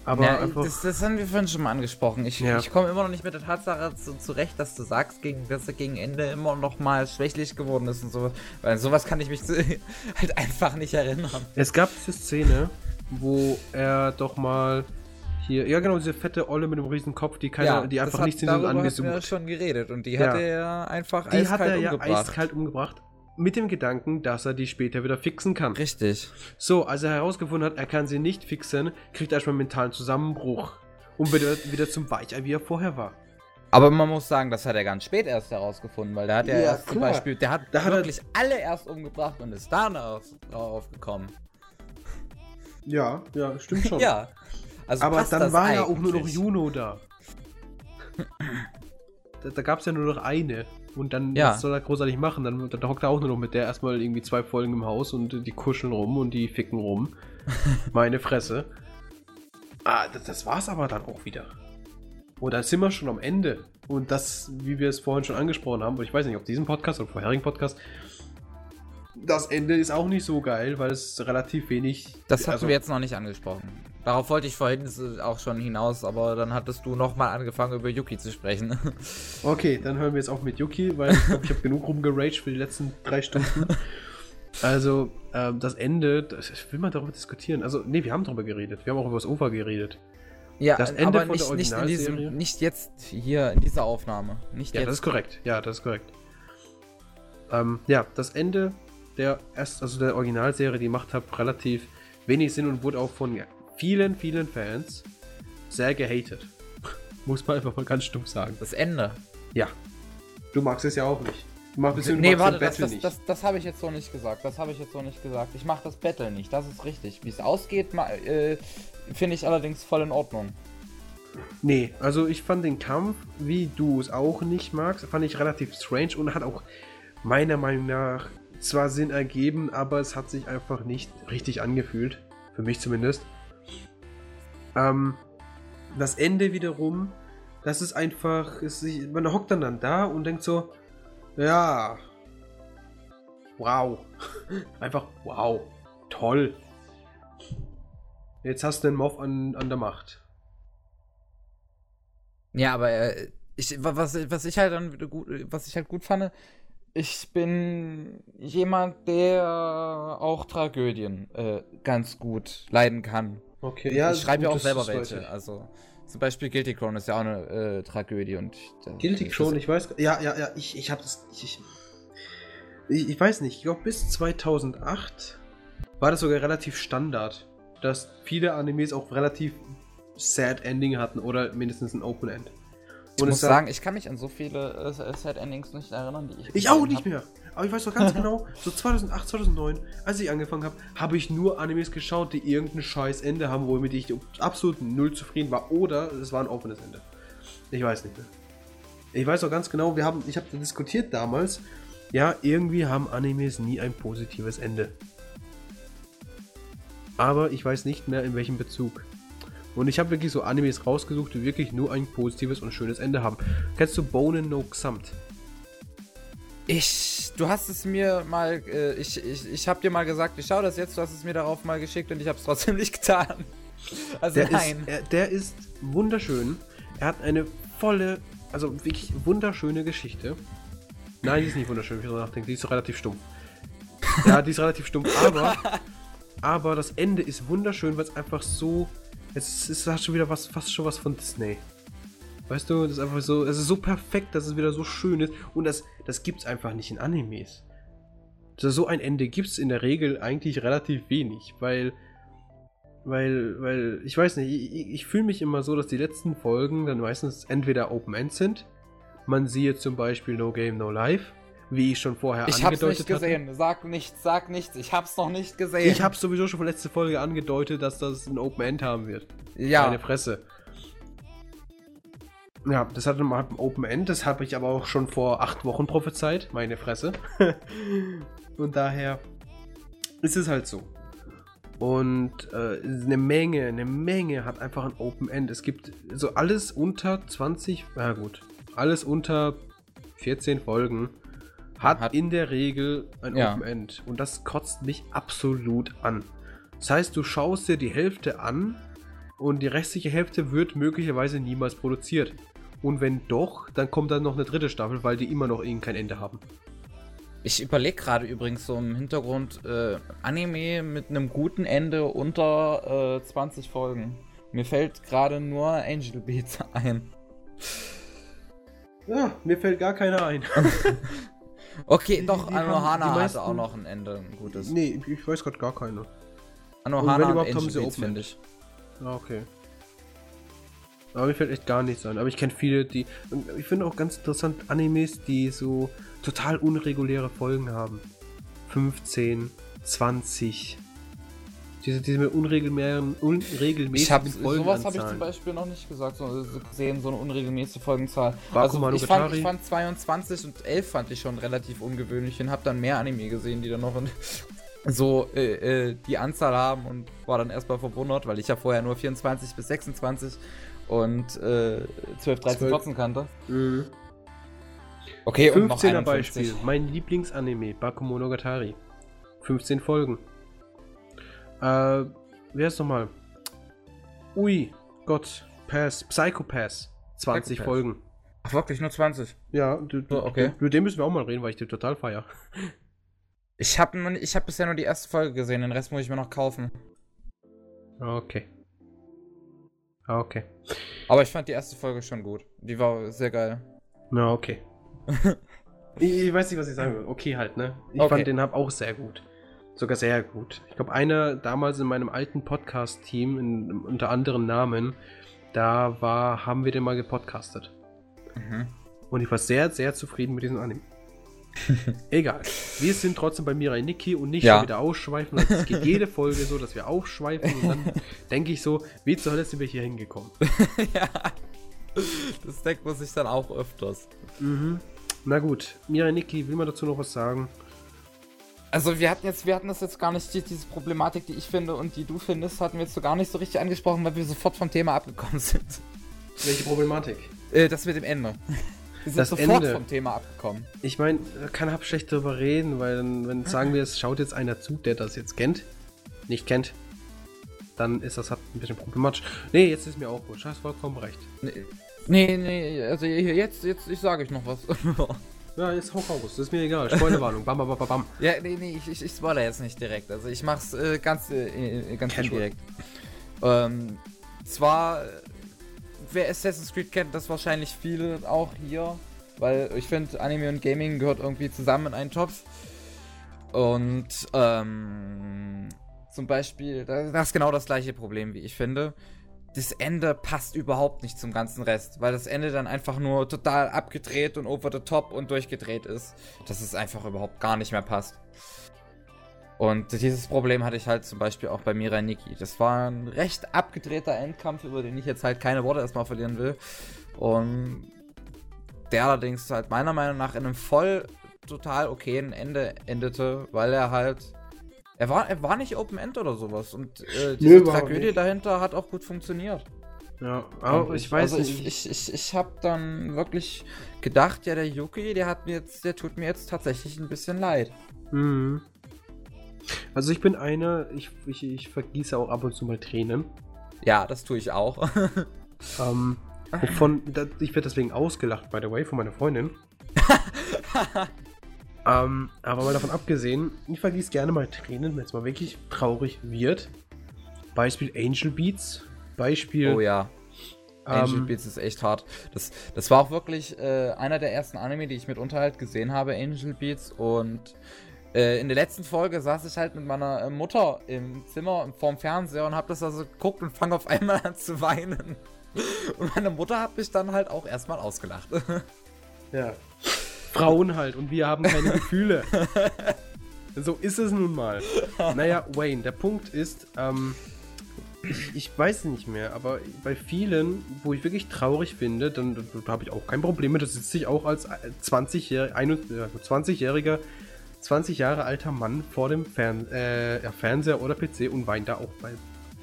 Aber ja, einfach, das, das, haben wir vorhin schon mal angesprochen. Ich, ja. ich komme immer noch nicht mit der Tatsache zu, zurecht, dass du sagst, gegen, dass er gegen Ende immer noch mal schwächlich geworden ist und sowas. Weil sowas kann ich mich halt einfach nicht erinnern. Es gab diese Szene, wo er doch mal hier, ja genau, diese fette Olle mit dem riesen Kopf, die, keine, ja, die einfach nichts in den angesucht. hat. ja schon geredet und die hat er einfach die eiskalt hat er umgebracht. ja eiskalt umgebracht. Mit dem Gedanken, dass er die später wieder fixen kann. Richtig. So, als er herausgefunden hat, er kann sie nicht fixen, kriegt er erstmal einen mentalen Zusammenbruch. Und wird wieder zum Weichei, wie er vorher war. Aber man muss sagen, das hat er ganz spät erst herausgefunden, weil der hat ja, ja erst klar. zum Beispiel, der hat da wirklich hat alle erst umgebracht und ist danach drauf gekommen. Ja, ja, stimmt schon. ja. Also Aber dann war ja auch nur noch Juno da. da da gab es ja nur noch eine. Und dann, ja. was soll er großartig machen? Dann, dann hockt er auch nur noch mit der erstmal irgendwie zwei Folgen im Haus und die kuscheln rum und die ficken rum. Meine Fresse. Ah, das, das war's aber dann auch wieder. Und da sind wir schon am Ende. Und das, wie wir es vorhin schon angesprochen haben, ich weiß nicht, ob diesen Podcast oder vorherigen Podcast, das Ende ist auch nicht so geil, weil es relativ wenig. Das hatten also, wir jetzt noch nicht angesprochen. Darauf wollte ich vorhin auch schon hinaus, aber dann hattest du nochmal angefangen, über Yuki zu sprechen. Okay, dann hören wir jetzt auch mit Yuki, weil ich glaube, ich habe genug rumgeraged für die letzten drei Stunden. Also, ähm, das Ende, das, will man darüber diskutieren. Also, nee, wir haben darüber geredet. Wir haben auch über das OVA geredet. Ja, das Ende aber nicht, nicht, in diesem, nicht jetzt hier in dieser Aufnahme. Nicht ja, jetzt. das ist korrekt. Ja, das ist korrekt. Ähm, ja, das Ende der erst, also der Originalserie, die macht hat relativ wenig Sinn und wurde auch von vielen, vielen Fans sehr gehatet. Muss man einfach mal ganz stumpf sagen. Das Ende. Ja. Du magst es ja auch nicht. Du magst, okay. nee, warte, das, das, das, das, das habe ich jetzt so nicht gesagt. Das habe ich jetzt so nicht gesagt. Ich mache das Battle nicht. Das ist richtig. Wie es ausgeht, äh, finde ich allerdings voll in Ordnung. Nee, also ich fand den Kampf, wie du es auch nicht magst, fand ich relativ strange und hat auch meiner Meinung nach zwar Sinn ergeben, aber es hat sich einfach nicht richtig angefühlt. Für mich zumindest. Ähm, das Ende wiederum, das ist einfach, ist, man hockt dann, dann da und denkt so, ja, wow, einfach wow, toll. Jetzt hast du den Moff an, an der Macht. Ja, aber äh, ich, was, was ich halt dann gut, was ich halt gut fand, ich bin jemand, der auch Tragödien äh, ganz gut leiden kann. Okay, ja. Ich schreibe ja auch selber welche. Also zum Beispiel Guilty Crown ist ja auch eine äh, Tragödie und. Guilty Crown, ich weiß. Ja, ja, ja. Ich, ich habe das. Ich, ich, ich, weiß nicht. Ich glaube bis 2008 war das sogar relativ Standard, dass viele Animes auch relativ sad Ending hatten oder mindestens ein Open End. ich muss sagen, ich kann mich an so viele äh, Sad Endings nicht erinnern, die ich. Ich auch nicht hab. mehr. Aber ich weiß doch ganz genau, so 2008, 2009, als ich angefangen habe, habe ich nur Animes geschaut, die irgendein scheiß Ende haben, womit ich absolut null zufrieden war. Oder es war ein offenes Ende. Ich weiß nicht mehr. Ich weiß auch ganz genau, wir haben, ich habe diskutiert damals, ja, irgendwie haben Animes nie ein positives Ende. Aber ich weiß nicht mehr in welchem Bezug. Und ich habe wirklich so Animes rausgesucht, die wirklich nur ein positives und schönes Ende haben. Kennst du Bone no Xamt? Ich, du hast es mir mal, äh, ich, ich, ich habe dir mal gesagt, ich schaue das jetzt, du hast es mir darauf mal geschickt und ich habe es trotzdem nicht getan. Also der nein. Ist, er, der ist wunderschön. Er hat eine volle, also wirklich wunderschöne Geschichte. Nein, die ist nicht wunderschön, wie ich so nachdenke. Die ist relativ stumpf. Ja, die ist relativ stumpf, aber, aber das Ende ist wunderschön, weil es einfach so, es, ist, es hat schon wieder was, fast schon was von Disney. Weißt du, das ist einfach so, es ist so perfekt, dass es wieder so schön ist. Und das, das es einfach nicht in Animes. So ein Ende gibt es in der Regel eigentlich relativ wenig, weil, weil, weil, ich weiß nicht, ich, ich fühle mich immer so, dass die letzten Folgen dann meistens entweder Open End sind. Man siehe zum Beispiel No Game, No Life, wie ich schon vorher ich angedeutet habe. Ich hab's nicht gesehen. Sag nichts, sag nichts. Ich hab's noch nicht gesehen. Ich hab's sowieso schon von letzter Folge angedeutet, dass das ein Open End haben wird. Ja. Meine Fresse. Ja, das hat ein Open End, das habe ich aber auch schon vor acht Wochen prophezeit, meine Fresse. Und daher ist es halt so. Und äh, eine Menge, eine Menge hat einfach ein Open End. Es gibt so alles unter 20, na gut, alles unter 14 Folgen hat, hat in der Regel ein ja. Open End. Und das kotzt mich absolut an. Das heißt, du schaust dir die Hälfte an und die restliche Hälfte wird möglicherweise niemals produziert. Und wenn doch, dann kommt dann noch eine dritte Staffel, weil die immer noch irgendein kein Ende haben. Ich überlege gerade übrigens so im Hintergrund äh, Anime mit einem guten Ende unter äh, 20 Folgen. Mir fällt gerade nur Angel Beats ein. Ja, mir fällt gar keiner ein. okay, doch, Anohana hatte auch noch ein Ende, ein gutes. Nee, ich weiß gerade gar keine. Anohana und, wenn überhaupt haben sie Beats, finde ich. Ah, okay. Aber mir fällt echt gar nichts ein. Aber ich kenne viele, die. Ich finde auch ganz interessant Animes, die so total unreguläre Folgen haben. 15, 20. Diese, diese mit unregelmäßigen, unregelmäßigen ich hab, Sowas habe ich zum Beispiel noch nicht gesagt, so, gesehen, so eine unregelmäßige Folgenzahl. also ich fand, ich fand 22 und 11 fand ich schon relativ ungewöhnlich und habe dann mehr Anime gesehen, die dann noch in, so äh, äh, die Anzahl haben und war dann erstmal verwundert, weil ich ja vorher nur 24 bis 26 und äh, 12, 13, 12. 14 kannte. Mhm. Okay, 15er Beispiel. Mein Lieblingsanime, Bakumonogatari. 15 Folgen. Äh, wer ist nochmal? Ui, Gott, Pass, Psycho Pass. 20 Psycho Folgen. Ach, wirklich nur 20? Ja, du, du, oh, okay. Über den müssen wir auch mal reden, weil ich den total feier. Ich habe ich hab bisher nur die erste Folge gesehen, den Rest muss ich mir noch kaufen. Okay. Ah, okay. Aber ich fand die erste Folge schon gut. Die war sehr geil. Na, okay. ich, ich, weiß nicht, was ich sagen will. Okay, halt, ne? Ich okay. fand den Hub auch sehr gut. Sogar sehr gut. Ich glaube, einer damals in meinem alten Podcast-Team, unter anderen Namen, da war, haben wir den mal gepodcastet. Mhm. Und ich war sehr, sehr zufrieden mit diesem Anime. Egal. Wir sind trotzdem bei Mirai Niki und nicht ja. schon wieder ausschweifen. Also es geht jede Folge so, dass wir aufschweifen und dann denke ich so, wie zur Hölle sind wir hier hingekommen? ja. Das denkt man sich dann auch öfters. Mhm. Na gut, Mirai Niki, will man dazu noch was sagen? Also wir hatten jetzt, wir hatten das jetzt gar nicht, diese Problematik, die ich finde und die du findest, hatten wir jetzt so gar nicht so richtig angesprochen, weil wir sofort vom Thema abgekommen sind. Welche Problematik? Äh, das mit dem Ende. Wir sind das sofort Ende. vom Thema abgekommen. Ich meine, kann hab schlecht darüber reden, weil wenn sagen wir, es schaut jetzt einer zu, der das jetzt kennt, nicht kennt, dann ist das halt ein bisschen problematisch. Nee, jetzt ist mir auch gut. Hast vollkommen recht. Nee, nee, nee also jetzt, jetzt, ich sage ich noch was. ja, jetzt hau raus, das ist mir egal. Spoilerwarnung, bam, bam, bam, bam. Ja, nee, nee, ich, ich, ich spoiler jetzt nicht direkt. Also ich mach's äh, ganz, äh, ganz direkt. Ähm, zwar wer Assassin's Creed kennt, das wahrscheinlich viele auch hier. Weil ich finde, Anime und Gaming gehört irgendwie zusammen in einen Topf. Und ähm, zum Beispiel, das ist genau das gleiche Problem, wie ich finde. das Ende passt überhaupt nicht zum ganzen Rest, weil das Ende dann einfach nur total abgedreht und over the top und durchgedreht ist, dass es einfach überhaupt gar nicht mehr passt. Und dieses Problem hatte ich halt zum Beispiel auch bei Mirai Nikki. Das war ein recht abgedrehter Endkampf, über den ich jetzt halt keine Worte erstmal verlieren will. Und der allerdings halt meiner Meinung nach in einem voll total okayen Ende endete, weil er halt. Er war, er war nicht Open End oder sowas. Und äh, diese Nö, Tragödie dahinter hat auch gut funktioniert. Ja, aber ich, ich, weiß also nicht. Ich, ich, ich, ich habe dann wirklich gedacht, ja, der Yuki, der hat mir jetzt, der tut mir jetzt tatsächlich ein bisschen leid. Mhm. Also ich bin einer, ich, ich, ich vergieße auch ab und zu mal Tränen. Ja, das tue ich auch. ähm, von, ich werde deswegen ausgelacht, by the way, von meiner Freundin. ähm, aber mal davon abgesehen, ich vergieße gerne mal Tränen, wenn es mal wirklich traurig wird. Beispiel Angel Beats. Beispiel. Oh ja. Angel ähm, Beats ist echt hart. Das, das war auch wirklich äh, einer der ersten Anime, die ich mit Unterhalt gesehen habe, Angel Beats. Und äh, in der letzten Folge saß ich halt mit meiner äh, Mutter im Zimmer vorm Fernseher und hab das also geguckt und fang auf einmal an zu weinen. Und meine Mutter hat mich dann halt auch erstmal ausgelacht. Ja. Frauen halt und wir haben keine Gefühle. so ist es nun mal. Naja, Wayne, der Punkt ist, ähm, ich, ich, weiß nicht mehr, aber bei vielen, wo ich wirklich traurig finde, dann, dann, habe ich auch kein Problem mit. Da sitze ich auch als 20-jähriger 20 20 Jahre alter Mann vor dem Fern äh, Fernseher oder PC und weint da auch bei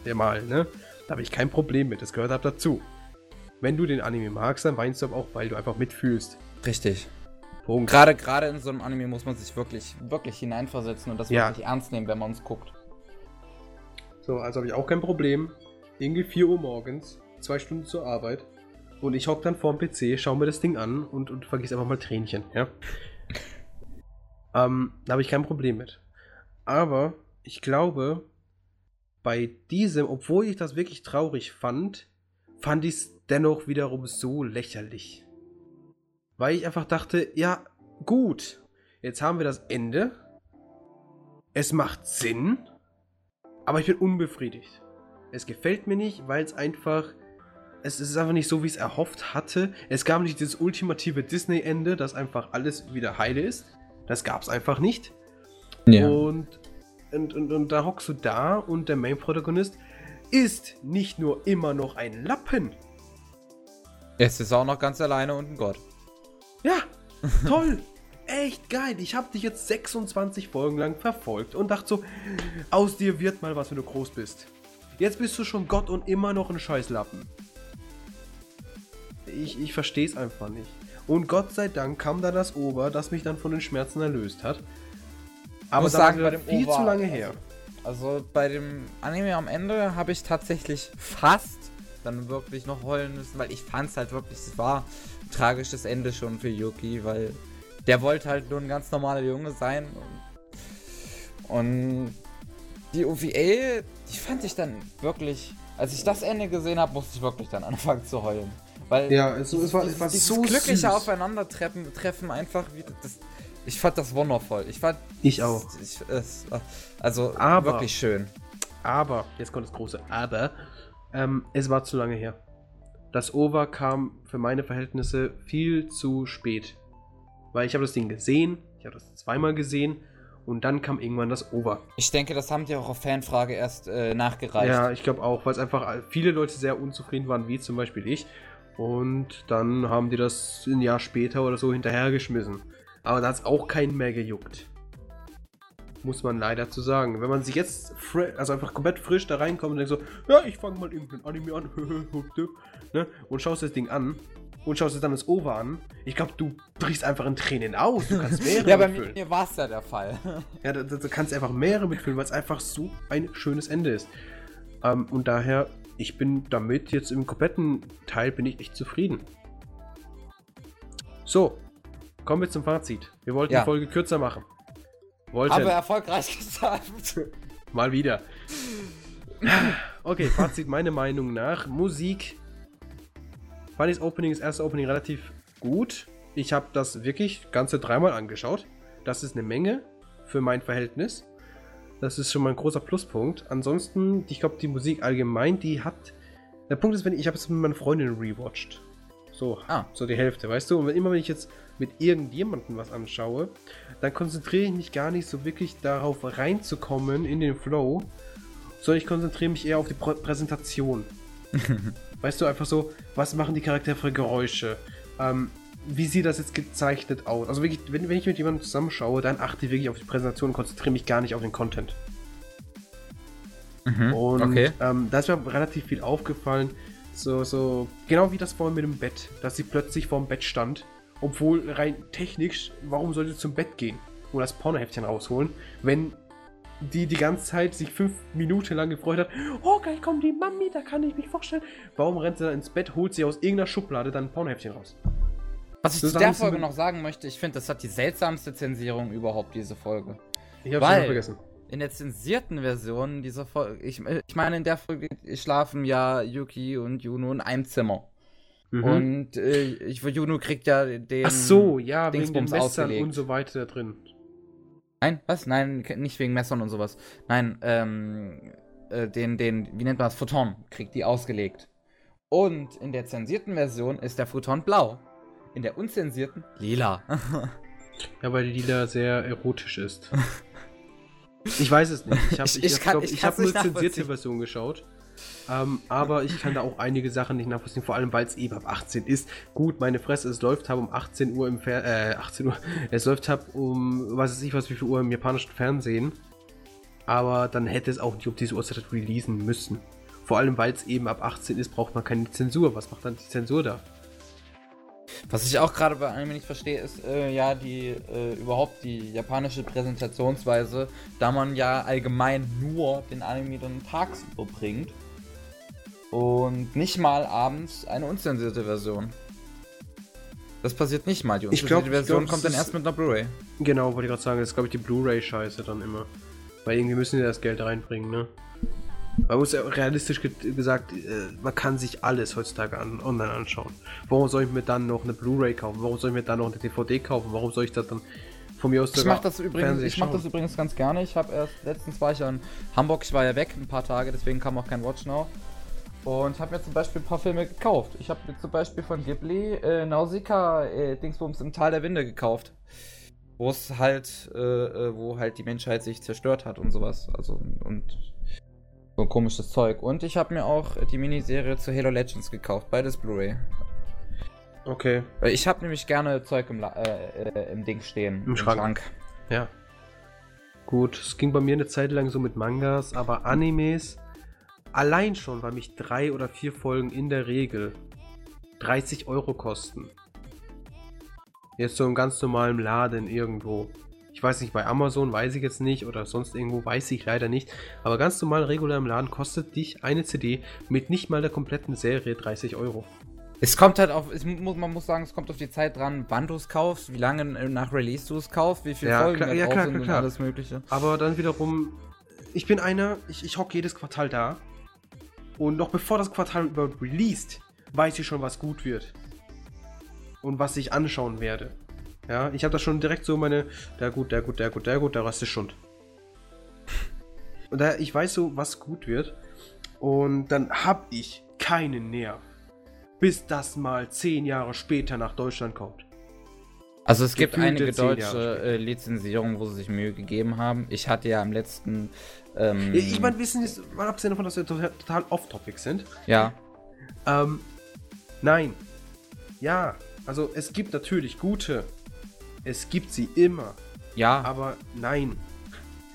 der Mal, ne? Da habe ich kein Problem mit, das gehört ab dazu. Wenn du den Anime magst, dann weinst du aber auch, weil du einfach mitfühlst. Richtig. Punkt. Gerade, gerade in so einem Anime muss man sich wirklich, wirklich hineinversetzen und das ja. wirklich ernst nehmen, wenn man es guckt. So, also habe ich auch kein Problem. Irgendwie 4 Uhr morgens, zwei Stunden zur Arbeit. Und ich hock dann vorm PC, schau mir das Ding an und, und vergiss einfach mal Tränchen, ja. Ähm, da habe ich kein Problem mit. Aber ich glaube, bei diesem, obwohl ich das wirklich traurig fand, fand ich es dennoch wiederum so lächerlich. Weil ich einfach dachte, ja, gut, jetzt haben wir das Ende. Es macht Sinn, aber ich bin unbefriedigt. Es gefällt mir nicht, weil es einfach. Es ist einfach nicht so, wie es erhofft hatte. Es gab nicht dieses ultimative Disney-Ende, dass einfach alles wieder heile ist. Das gab's einfach nicht. Ja. Und, und, und, und da hockst du da und der Main-Protagonist ist nicht nur immer noch ein Lappen. Es ist auch noch ganz alleine und ein Gott. Ja, toll. Echt geil. Ich habe dich jetzt 26 Folgen lang verfolgt und dachte so, aus dir wird mal was, wenn du groß bist. Jetzt bist du schon Gott und immer noch ein Scheißlappen. Ich, ich verstehe es einfach nicht. Und Gott sei Dank kam da das Ober, das mich dann von den Schmerzen erlöst hat. Aber das war viel Ober, zu lange her. Also, also bei dem Anime am Ende habe ich tatsächlich fast dann wirklich noch heulen müssen, weil ich fand es halt wirklich, es war ein tragisches Ende schon für Yuki, weil der wollte halt nur ein ganz normaler Junge sein. Und, und die OVA, die fand ich dann wirklich, als ich das Ende gesehen habe, musste ich wirklich dann anfangen zu heulen. Weil ja, es, es war, es war so glückliche süß. Aufeinandertreffen treffen einfach wie das, ich fand das wundervoll. Ich fand ich auch. Ich, es, also aber, wirklich schön. Aber jetzt kommt das große Aber. Ähm, es war zu lange her. Das Over kam für meine Verhältnisse viel zu spät. Weil ich habe das Ding gesehen, ich habe das zweimal gesehen und dann kam irgendwann das Over. Ich denke, das haben die auch auf Fanfrage erst äh, nachgereicht. Ja, ich glaube auch, weil es einfach viele Leute sehr unzufrieden waren, wie zum Beispiel ich. Und dann haben die das ein Jahr später oder so hinterhergeschmissen. Aber da hat es auch keinen mehr gejuckt. Muss man leider zu sagen. Wenn man sich jetzt, also einfach komplett frisch da reinkommt und denkt so, ja, ich fange mal irgendein Anime an, ne? und schaust das Ding an und schaust dir dann das Over an, ich glaube, du brichst einfach in Tränen aus. Du kannst mehrere Ja, bei mitfüllen. mir war es ja der Fall. ja, da, da, kannst einfach mehrere mitfüllen, weil es einfach so ein schönes Ende ist. Ähm, und daher ich bin damit jetzt im kompletten Teil bin ich echt zufrieden. So, kommen wir zum Fazit. Wir wollten ja. die Folge kürzer machen. Wollten. Haben wir erfolgreich gesagt. Mal wieder. Okay, Fazit meiner Meinung nach. Musik. Fand ich das Opening, das erste Opening relativ gut. Ich habe das wirklich ganze dreimal angeschaut. Das ist eine Menge für mein Verhältnis. Das ist schon mal ein großer Pluspunkt. Ansonsten, ich glaube, die Musik allgemein, die hat Der Punkt ist, wenn ich, ich habe es mit meiner Freundin rewatcht. So, Ah. so die Hälfte, weißt du? Und immer wenn ich jetzt mit irgendjemandem was anschaue, dann konzentriere ich mich gar nicht so wirklich darauf reinzukommen in den Flow, sondern ich konzentriere mich eher auf die Prä Präsentation. weißt du, einfach so, was machen die Charaktere für Geräusche? Ähm, wie sieht das jetzt gezeichnet aus? Also wirklich, wenn, wenn ich mit jemandem zusammenschaue, dann achte ich wirklich auf die Präsentation und konzentriere mich gar nicht auf den Content. Mhm. Und okay. ähm, da ist mir relativ viel aufgefallen. So, so, genau wie das vorhin mit dem Bett, dass sie plötzlich vorm Bett stand. Obwohl rein technisch, warum sollte sie zum Bett gehen und das Pornoheftchen rausholen, wenn die die ganze Zeit sich fünf Minuten lang gefreut hat, oh geil, kommt die Mami, da kann ich mich vorstellen. Warum rennt sie dann ins Bett, holt sie aus irgendeiner Schublade dann ein Pornoheftchen raus? Was ich zu der Folge noch sagen möchte, ich finde, das hat die seltsamste Zensierung überhaupt, diese Folge. Ich hab's Weil- schon vergessen. In der zensierten Version dieser Folge, ich, ich meine, in der Folge schlafen ja Yuki und Juno in einem Zimmer. Mhm. Und äh, ich, Juno kriegt ja den. Ach so, ja, wegen Dingsbums Messern ausgelegt. und so weiter da drin. Nein, was? Nein, nicht wegen Messern und sowas. Nein, ähm, äh, den, den, wie nennt man das? Photon kriegt die ausgelegt. Und in der zensierten Version ist der Photon blau. In der unzensierten lila. Ja, weil die Lila sehr erotisch ist. Ich weiß es nicht. Ich habe Ich- ich, ich hab, kann- glaub, ich hab nur nicht zensierte. Version geschaut. Ähm, aber ich kann da auch einige Sachen nicht nachvollziehen, vor allem weil es eben ab 18 ist. Gut, meine Fresse, es läuft halt um 18 Uhr im Fer äh, 18 Uhr. Es läuft halt um, was weiß ich, was wie viel Uhr im japanischen Fernsehen. Aber dann hätte es auch nicht um diese Uhrzeit releasen müssen. Vor allem, weil es eben ab 18 ist, braucht man keine Zensur. Was macht dann die Zensur da? Was ich auch gerade bei Anime nicht verstehe, ist äh, ja die äh, überhaupt die japanische Präsentationsweise, da man ja allgemein nur den Anime dann tagsüber bringt und nicht mal abends eine unzensierte Version. Das passiert nicht mal. Die unzensierte glaub- Version glaub, kommt dann erst mit einer Blu-ray. Genau, wollte ich gerade sagen, das ist glaube ich die Blu-ray-Scheiße dann immer. Weil irgendwie müssen die das Geld reinbringen, ne? Man muss ja realistisch ge gesagt, äh, man kann sich alles heutzutage an online anschauen. Warum soll ich mir dann noch eine Blu-ray kaufen? Warum soll ich mir dann noch eine DVD kaufen? Warum soll ich das dann von mir aus Ich mache das übrigens, Fernsehen ich mach schauen? das übrigens ganz gerne. Ich habe erst letztens war ich ja in Hamburg, ich war ja weg ein paar Tage, deswegen kam auch kein Watch Now. Und habe mir zum Beispiel ein paar Filme gekauft. Ich habe mir zum Beispiel von Ghibli äh, Nausicaa äh, Dingsbums im Tal der Winde gekauft. Wo es halt, äh, äh, wo halt die Menschheit sich zerstört hat und sowas. Also und so komisches Zeug. Und ich habe mir auch die Miniserie zu Halo Legends gekauft, beides Blu-ray. Okay, Ich habe nämlich gerne Zeug im, La äh, äh, im Ding stehen. Im Schrank. ja. Gut, es ging bei mir eine Zeit lang so mit Mangas, aber Animes allein schon, weil mich drei oder vier Folgen in der Regel 30 Euro kosten. Jetzt so im ganz normalen Laden irgendwo. Ich weiß nicht, bei Amazon weiß ich jetzt nicht oder sonst irgendwo weiß ich leider nicht. Aber ganz normal regulär im Laden kostet dich eine CD mit nicht mal der kompletten Serie 30 Euro. Es kommt halt auf, es mu man muss sagen, es kommt auf die Zeit dran, wann du es kaufst, wie lange nach Release du es kaufst, wie viele Ja, Folgen klar- ja, drauf klar, sind klar, und klar. alles mögliche. Aber dann wiederum, ich bin einer, ich, ich hocke jedes Quartal da. Und noch bevor das Quartal überhaupt released, weiß ich schon, was gut wird. Und was ich anschauen werde. Ja, ich habe da schon direkt so meine, der gut, der gut, der gut, der gut, der Rest ist Schund. Und da ich weiß so, was gut wird. Und dann habe ich keinen Nerv. Bis das mal zehn Jahre später nach Deutschland kommt. Also es gibt Gefühlte einige zehn Jahre deutsche äh, Lizenzierungen, wo sie sich Mühe gegeben haben. Ich hatte ja am letzten, ähm, Ich meine, wissen ist, mal abgesehen davon, dass wir total, total off-topic sind. ja, Ähm, nein. Ja, also es gibt natürlich gute. Es gibt sie immer. ja, Aber nein.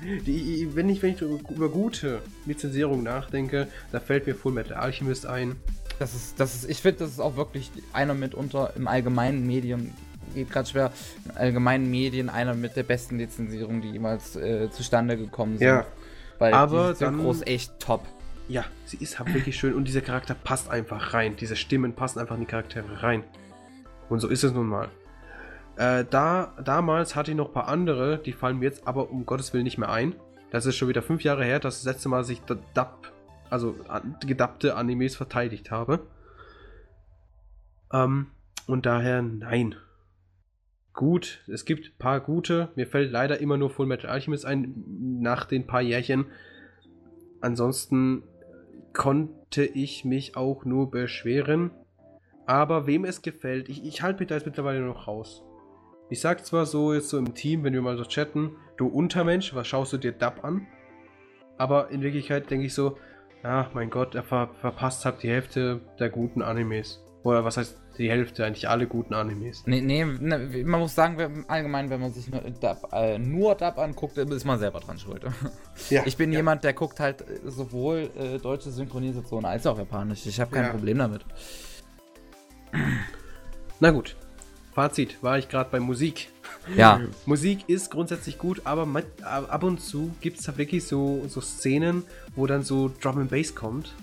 Die, wenn, ich, wenn ich über gute Lizenzierung nachdenke, da fällt mir Full Metal Alchemist ein. das ist, das ist, ich finde, das ist auch wirklich einer mitunter im allgemeinen Medium, geht gerade schwer, im allgemeinen Medien einer mit der besten Lizenzierung, die jemals äh, zustande gekommen sind. Ja, Weil aber die Synchro ist echt top. Ja, sie ist halt wirklich schön und dieser Charakter passt einfach rein. Diese Stimmen passen einfach in die Charaktere rein. Und so ist es nun mal. Äh, da, damals hatte ich noch ein paar andere, die fallen mir jetzt aber um Gottes Willen nicht mehr ein. Das ist schon wieder fünf Jahre her, dass das letzte Mal sich Dub, also gedappte Animes verteidigt habe. Ähm, und daher nein. Gut, es gibt ein paar gute. Mir fällt leider immer nur Full Metal Alchemist ein, nach den paar Jährchen. Ansonsten konnte ich mich auch nur beschweren. Aber wem es gefällt, ich, ich halte mich da jetzt mittlerweile noch raus. Ich sag zwar so jetzt so im Team, wenn wir mal so chatten, du Untermensch, was schaust du dir Dub an? Aber in Wirklichkeit denke ich so, ach mein Gott, er ver verpasst hat die Hälfte der guten Animes. Oder was heißt die Hälfte, eigentlich alle guten Animes. Nee, nee, ne, man muss sagen, allgemein, wenn man sich nur Dub, äh, nur Dub anguckt, ist man selber dran schuld. Ja, ich bin ja. jemand, der guckt halt sowohl äh, deutsche Synchronisation als auch japanisch. Ich habe kein ja. Problem damit. Na gut. Fazit, war ich gerade bei Musik. Ja. Musik ist grundsätzlich gut, aber ab und zu gibt es da wirklich so, so Szenen, wo dann so Drum and Bass kommt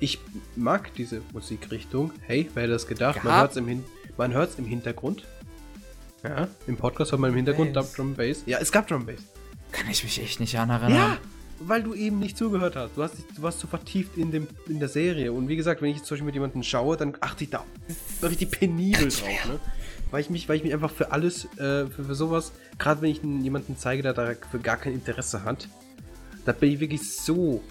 ich mag diese Musikrichtung. Hey, wer hätte das gedacht? Man hört es im, Hin im Hintergrund. Ja, im Podcast hört man im Hintergrund Bass. Drum Bass. Ja, es gab Drum Bass. Kann ich mich echt nicht an erinnern. Ja, weil du eben nicht zugehört hast. Du, hast du warst so vertieft in, dem, in der Serie. Und wie gesagt, wenn ich jetzt zum Beispiel mit jemandem schaue, dann achte ich da richtig penibel drauf. Ne? Weil, ich mich, weil ich mich einfach für alles, äh, für, für sowas, gerade wenn ich jemanden zeige, der dafür gar kein Interesse hat, da bin ich wirklich so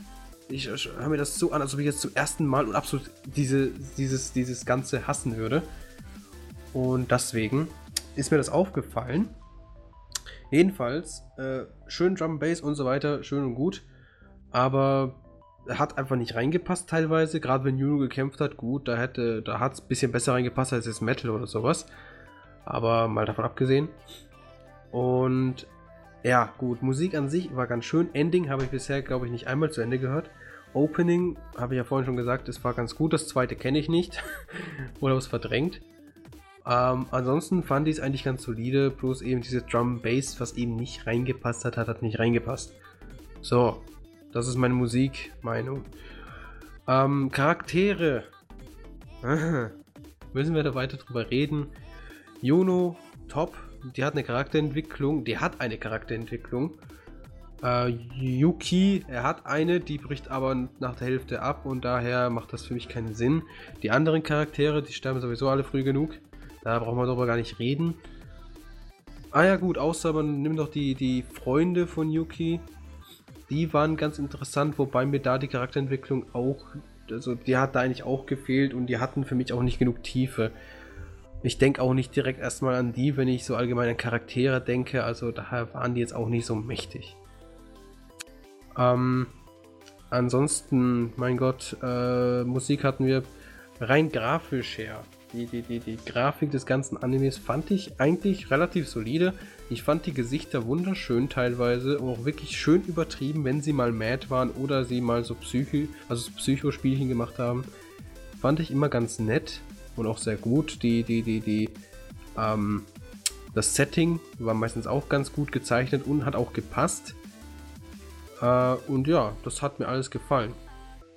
ich höre mir das so an, als ob ich jetzt zum ersten Mal und absolut diese, dieses, dieses Ganze hassen würde. Und deswegen ist mir das aufgefallen. Jedenfalls, äh, schön Drum Bass und so weiter, schön und gut. Aber hat einfach nicht reingepasst teilweise. Gerade wenn Juno gekämpft hat, gut, da hätte, da hat es ein bisschen besser reingepasst als jetzt Metal oder sowas. Aber mal davon abgesehen. Und ja, gut, Musik an sich war ganz schön. Ending habe ich bisher, glaube ich, nicht einmal zu Ende gehört. Opening, habe ich ja vorhin schon gesagt, es war ganz gut. Das zweite kenne ich nicht. Oder was verdrängt. Ähm, ansonsten fand ich es eigentlich ganz solide. Bloß eben diese Drum Bass, was eben nicht reingepasst hat, hat, nicht reingepasst. So, das ist meine Musikmeinung. Ähm, Charaktere. Müssen wir da weiter drüber reden? Juno, top die hat eine Charakterentwicklung. Die hat eine Charakterentwicklung. Äh, Yuki, er hat eine, die bricht aber nach der Hälfte ab und daher macht das für mich keinen Sinn. Die anderen Charaktere, die sterben sowieso alle früh genug. Da brauchen wir darüber gar nicht reden. Ah ja gut, außer man nimmt noch die, die Freunde von Yuki. Die waren ganz interessant, wobei mir da die Charakterentwicklung auch, also die hat da eigentlich auch gefehlt und die hatten für mich auch nicht genug Tiefe. Ich denke auch nicht direkt erstmal an die, wenn ich so allgemein an Charaktere denke. Also daher waren die jetzt auch nicht so mächtig. Ähm, ansonsten, mein Gott, äh, Musik hatten wir rein grafisch her. Die, die, die, die Grafik des ganzen Animes fand ich eigentlich relativ solide. Ich fand die Gesichter wunderschön teilweise, auch wirklich schön übertrieben, wenn sie mal mad waren oder sie mal so Psycho, also Psychospielchen gemacht haben. Fand ich immer ganz nett und auch sehr gut. Die, die, die, die, ähm, das Setting war meistens auch ganz gut gezeichnet und hat auch gepasst. Äh, und ja, das hat mir alles gefallen.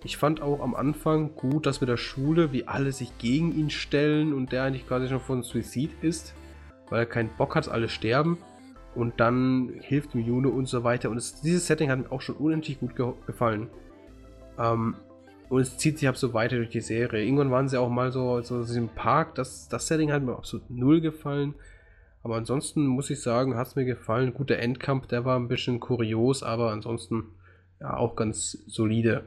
Ich fand auch am Anfang gut, dass mit der Schule, wie alle sich gegen ihn stellen und der eigentlich quasi schon von Suizid ist, weil er keinen Bock hat, alle sterben. Und dann hilft ihm Juno und so weiter. Und es, dieses Setting hat mir auch schon unendlich gut ge gefallen. Ähm, und es zieht sich ab so weiter durch die Serie. Irgendwann waren sie auch mal so, so im Park. Das, das Setting hat mir absolut null gefallen. Aber ansonsten muss ich sagen, hat es mir gefallen. Guter Endkampf, der war ein bisschen kurios, aber ansonsten ja auch ganz solide.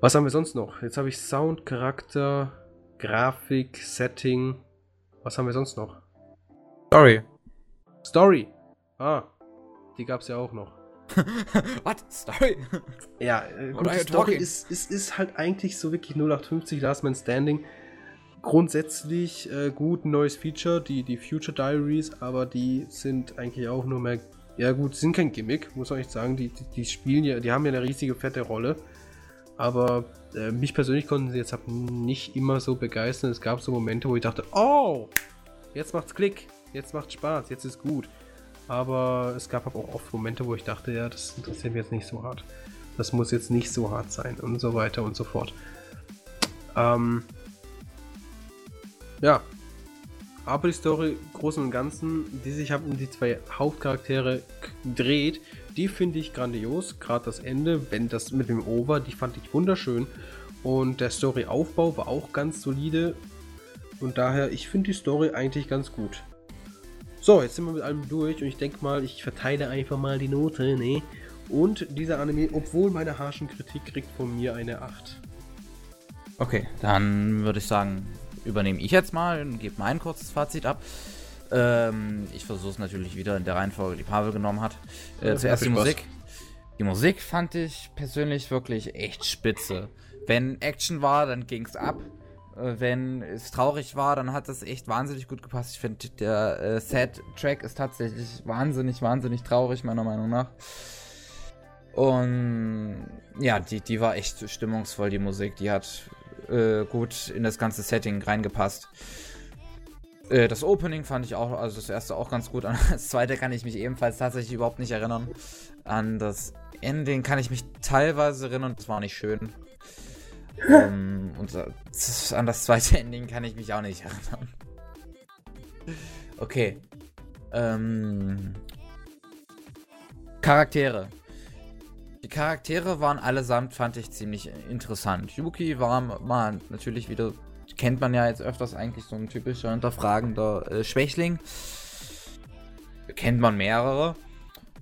Was haben wir sonst noch? Jetzt habe ich Sound, Charakter, Grafik, Setting. Was haben wir sonst noch? Story. Story. Ah, die gab es ja auch noch. What? Story? Ja, äh, gut, Story ist, ist, ist halt eigentlich so wirklich 0850 Last Man Standing. Grundsätzlich äh, gut, ein neues Feature, die, die Future Diaries, aber die sind eigentlich auch nur mehr. Ja, gut, sind kein Gimmick, muss man echt sagen. Die, die, die spielen ja, die haben ja eine riesige fette Rolle. Aber äh, mich persönlich konnten sie jetzt nicht immer so begeistern. Es gab so Momente, wo ich dachte, oh, jetzt macht's Klick, jetzt macht's Spaß, jetzt ist gut. Aber es gab auch oft Momente, wo ich dachte, ja, das interessiert mich jetzt nicht so hart. Das muss jetzt nicht so hart sein und so weiter und so fort. Ähm, ja. Aber die Story Großen und Ganzen, die sich um die zwei Hauptcharaktere dreht, die finde ich grandios. Gerade das Ende, wenn das mit dem Over, die fand ich wunderschön. Und der Storyaufbau war auch ganz solide. Und daher, ich finde die Story eigentlich ganz gut. So, jetzt sind wir mit allem durch und ich denke mal, ich verteile einfach mal die Note, ne? Und dieser Anime, obwohl meine harschen Kritik, kriegt von mir eine 8. Okay, dann würde ich sagen, übernehme ich jetzt mal und gebe mein kurzes Fazit ab. Ähm, ich versuche es natürlich wieder in der Reihenfolge, die Pavel genommen hat. Äh, zuerst die Musik. Die Musik fand ich persönlich wirklich echt spitze. Wenn Action war, dann ging es ab. Äh, wenn es traurig war, dann hat das echt wahnsinnig gut gepasst. Ich finde, der äh, Sad-Track ist tatsächlich wahnsinnig, wahnsinnig traurig, meiner Meinung nach. Und ja, die, die war echt stimmungsvoll, die Musik. Die hat äh, gut in das ganze Setting reingepasst. Äh, das Opening fand ich auch, also das erste auch ganz gut. An das zweite kann ich mich ebenfalls tatsächlich überhaupt nicht erinnern. An das Ending kann ich mich teilweise erinnern, das war nicht schön. ähm, und an das zweite Ending kann ich mich auch nicht erinnern. Okay. Ähm, Charaktere. Die Charaktere waren allesamt, fand ich, ziemlich interessant. Yuki war mal natürlich wieder, kennt man ja jetzt öfters eigentlich, so ein typischer hinterfragender äh, Schwächling. Kennt man mehrere.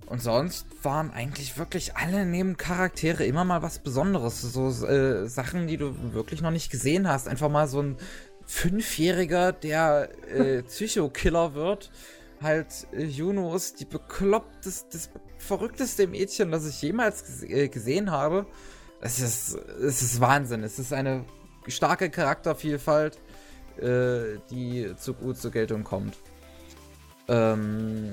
Und sonst waren eigentlich wirklich alle Nebencharaktere immer mal was Besonderes. So äh, Sachen, die du wirklich noch nicht gesehen hast. Einfach mal so ein Fünfjähriger, der äh, Psychokiller wird. Halt, äh, Juno ist die bekloppteste, das verrückteste Mädchen, das ich jemals äh, gesehen habe. Es ist, es ist Wahnsinn. Es ist eine starke Charaktervielfalt, äh, die zu gut zur Geltung kommt. Ähm,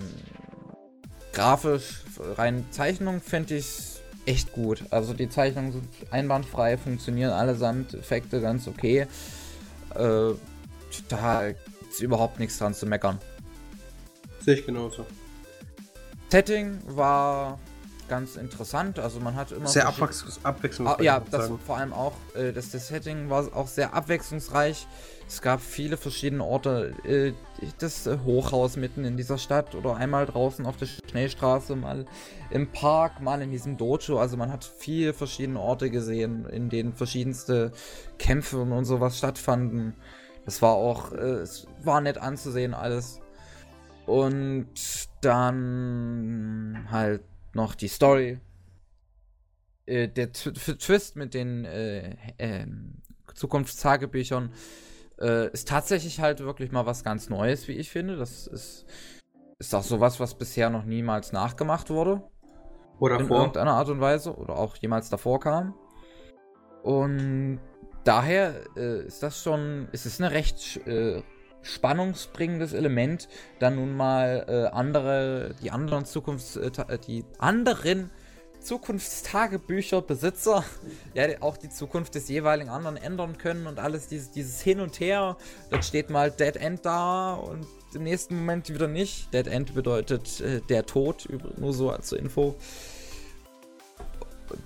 grafisch, rein Zeichnung finde ich echt gut. Also die Zeichnungen sind einwandfrei, funktionieren allesamt, Effekte ganz okay. Äh, da ist überhaupt nichts dran zu meckern. Sehe ich genauso. Setting war ganz interessant. Also man hat immer. Sehr abwechslungsreich. Ah, ja, das sagen. vor allem auch. Äh, das, das Setting war auch sehr abwechslungsreich. Es gab viele verschiedene Orte. Äh, das Hochhaus mitten in dieser Stadt oder einmal draußen auf der Schnellstraße, mal im Park, mal in diesem Dojo. Also man hat viele verschiedene Orte gesehen, in denen verschiedenste Kämpfe und sowas stattfanden. Das war auch, äh, es war nett anzusehen alles. Und dann halt noch die Story. Äh, der T Twist mit den äh, äh, Zukunftstagebüchern ist tatsächlich halt wirklich mal was ganz Neues, wie ich finde. Das ist, ist auch sowas, was bisher noch niemals nachgemacht wurde. Oder in vor. irgendeiner Art und Weise. Oder auch jemals davor kam. Und daher äh, ist das schon, ist es eine recht äh, spannungsbringendes Element, dann nun mal äh, andere, die anderen Zukunfts, äh, äh die anderen Zukunftstagebücherbesitzer ja auch die Zukunft des jeweiligen anderen ändern können und alles dieses, dieses Hin und Her. Dann steht mal Dead End da und im nächsten Moment wieder nicht. Dead End bedeutet äh, der Tod, nur so als Info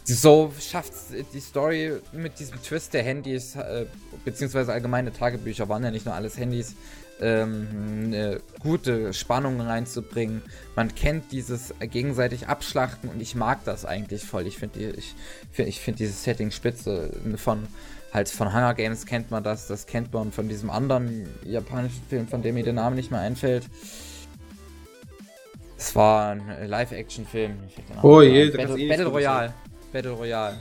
so schafft die Story mit diesem Twist der Handys, äh, beziehungsweise allgemeine Tagebücher waren ja nicht nur alles Handys, ähm, eine gute Spannung reinzubringen. Man kennt dieses gegenseitig Abschlachten und ich mag das eigentlich voll. Ich finde ich, ich find dieses Setting spitze. Von halt von Hunger Games kennt man das, das kennt man von diesem anderen japanischen Film, von dem mir der Name nicht mehr einfällt. Es war ein Live-Action-Film. Oh je, Battle, eh Battle Royale. Battle Royale.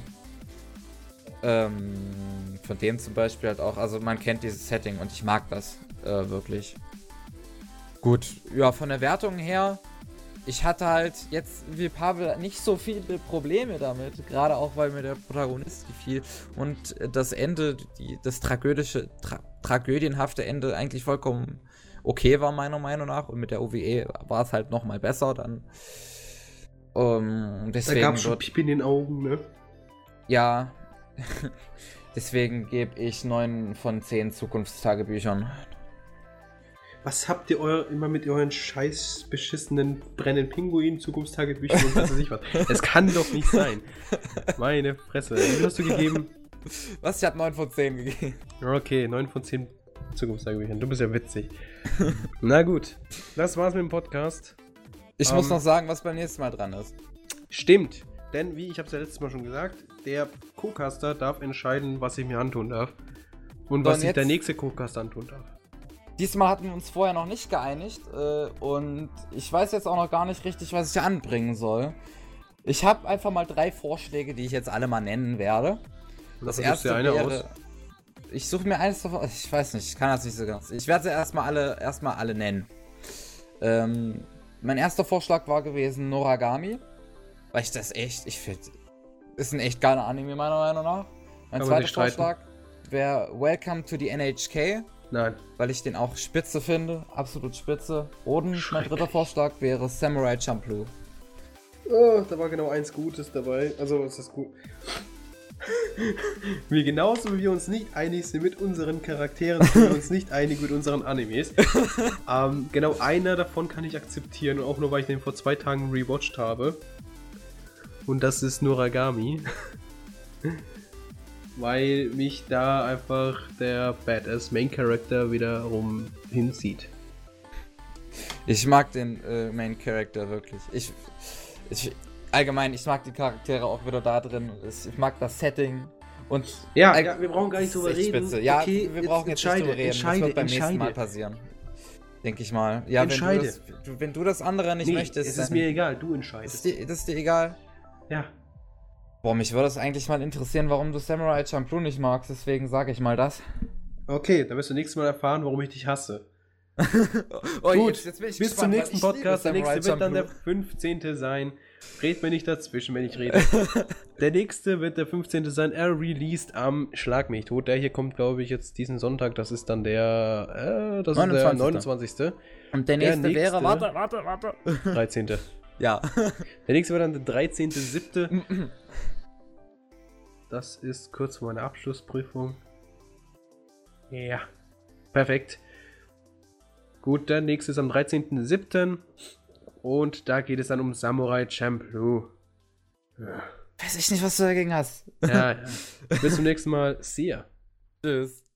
Ähm, von dem zum Beispiel halt auch, also man kennt dieses Setting und ich mag das äh, wirklich. Gut, ja, von der Wertung her, ich hatte halt jetzt wie Pavel nicht so viele Probleme damit, gerade auch weil mir der Protagonist gefiel und das Ende, die, das tragödische, tra tragödienhafte Ende eigentlich vollkommen okay war, meiner Meinung nach. Und mit der OVE war es halt nochmal besser dann. Um, deswegen da gab es schon Pipi in den Augen, ne? Ja. deswegen gebe ich 9 von 10 Zukunftstagebüchern. Was habt ihr euer, immer mit euren scheiß beschissenen brennenden Pinguin, Zukunftstagebüchern und was weiß ich was? Es kann doch nicht sein. Meine Fresse. Wie hast du gegeben? Was? Ich habe 9 von 10 gegeben. Okay, 9 von 10 Zukunftstagebüchern. Du bist ja witzig. Na gut. Das war's mit dem Podcast. Ich um, muss ähm, noch sagen, was beim nächsten Mal dran ist. Stimmt. Denn, wie ich habe es ja letztes Mal schon gesagt, der Co-Caster darf entscheiden, was ich mir antun darf. Und was sich der nächste Co-Caster antun darf. Diesmal hatten wir uns vorher noch nicht geeinigt. Äh, und ich weiß jetzt auch noch gar nicht richtig, was ich anbringen soll. Ich habe einfach mal drei Vorschläge, die ich jetzt alle mal nennen werde. Das erste eine wäre. aus. Ich suche mir eins davon. Ich weiß nicht, ich kann das nicht so ganz. Ich werde sie erstmal alle, erstmal alle nennen. Ähm, mein erster Vorschlag war gewesen Noragami. Weil ich das echt, ich finde, ist ein echt geiler Anime meiner Meinung nach. Mein man zweiter. Vorschlag wäre Welcome to the NHK, Nein. weil ich den auch spitze finde. Absolut spitze. Und mein dritter Vorschlag wäre Samurai Champloo. Oh, da war genau eins Gutes dabei. Also, es ist gut. wir genauso wie wir uns nicht einig sind mit unseren Charakteren, sind wir uns nicht einig mit unseren Animes. ähm, genau einer davon kann ich akzeptieren und auch nur, weil ich den vor zwei Tagen rewatcht habe. Und das ist Noragami. weil mich da einfach der Badass Main Character wiederum hinzieht. Ich mag den äh, Main Character wirklich. Ich, ich, allgemein, ich mag die Charaktere auch wieder da drin. Ich mag das Setting und Ja, ja wir brauchen gar nicht ist drüber reden. spitze. Ja, okay, wir brauchen jetzt nicht entscheide, drüber reden. Entscheide, das wird beim nächsten entscheide. Mal passieren. Denke ich mal. Ja, wenn du, Entscheide. das, wenn du das andere nicht Nee, möchtest, es ist mir egal, du ist entscheidest. dir, das ist dir egal. Ja. Boah, mich würde es eigentlich mal interessieren, warum du Samurai Champloo nicht magst, deswegen sage ich mal das. Okay, dann wirst du nächstes Mal erfahren, warum ich dich hasse. Oh, Gut, bin ich Bis zum gespannt, weil nächsten Podcast. Der nächste wird dann der Champloo. 15. sein. Red mir nicht dazwischen, wenn ich rede. der nächste wird der 15. sein. Er released am Schlag mich tot. Der hier kommt, glaube ich, jetzt diesen Sonntag. Das ist dann der. Äh, das ist der 29.. 29. Und der nächste, Der nächste- wäre, warte, warte, warte. 13. Ja. Der nächste wird dann der 13.7. Das ist kurz vor meiner Abschlussprüfung. Ja. Perfekt. Gut, der nächste ist am 13.7. Und da geht es dann um Samurai Champloo. Ja, Weiß ich nicht, was du dagegen hast. ja. ja. Bis zum nächsten Mal. See ya. Tschüss.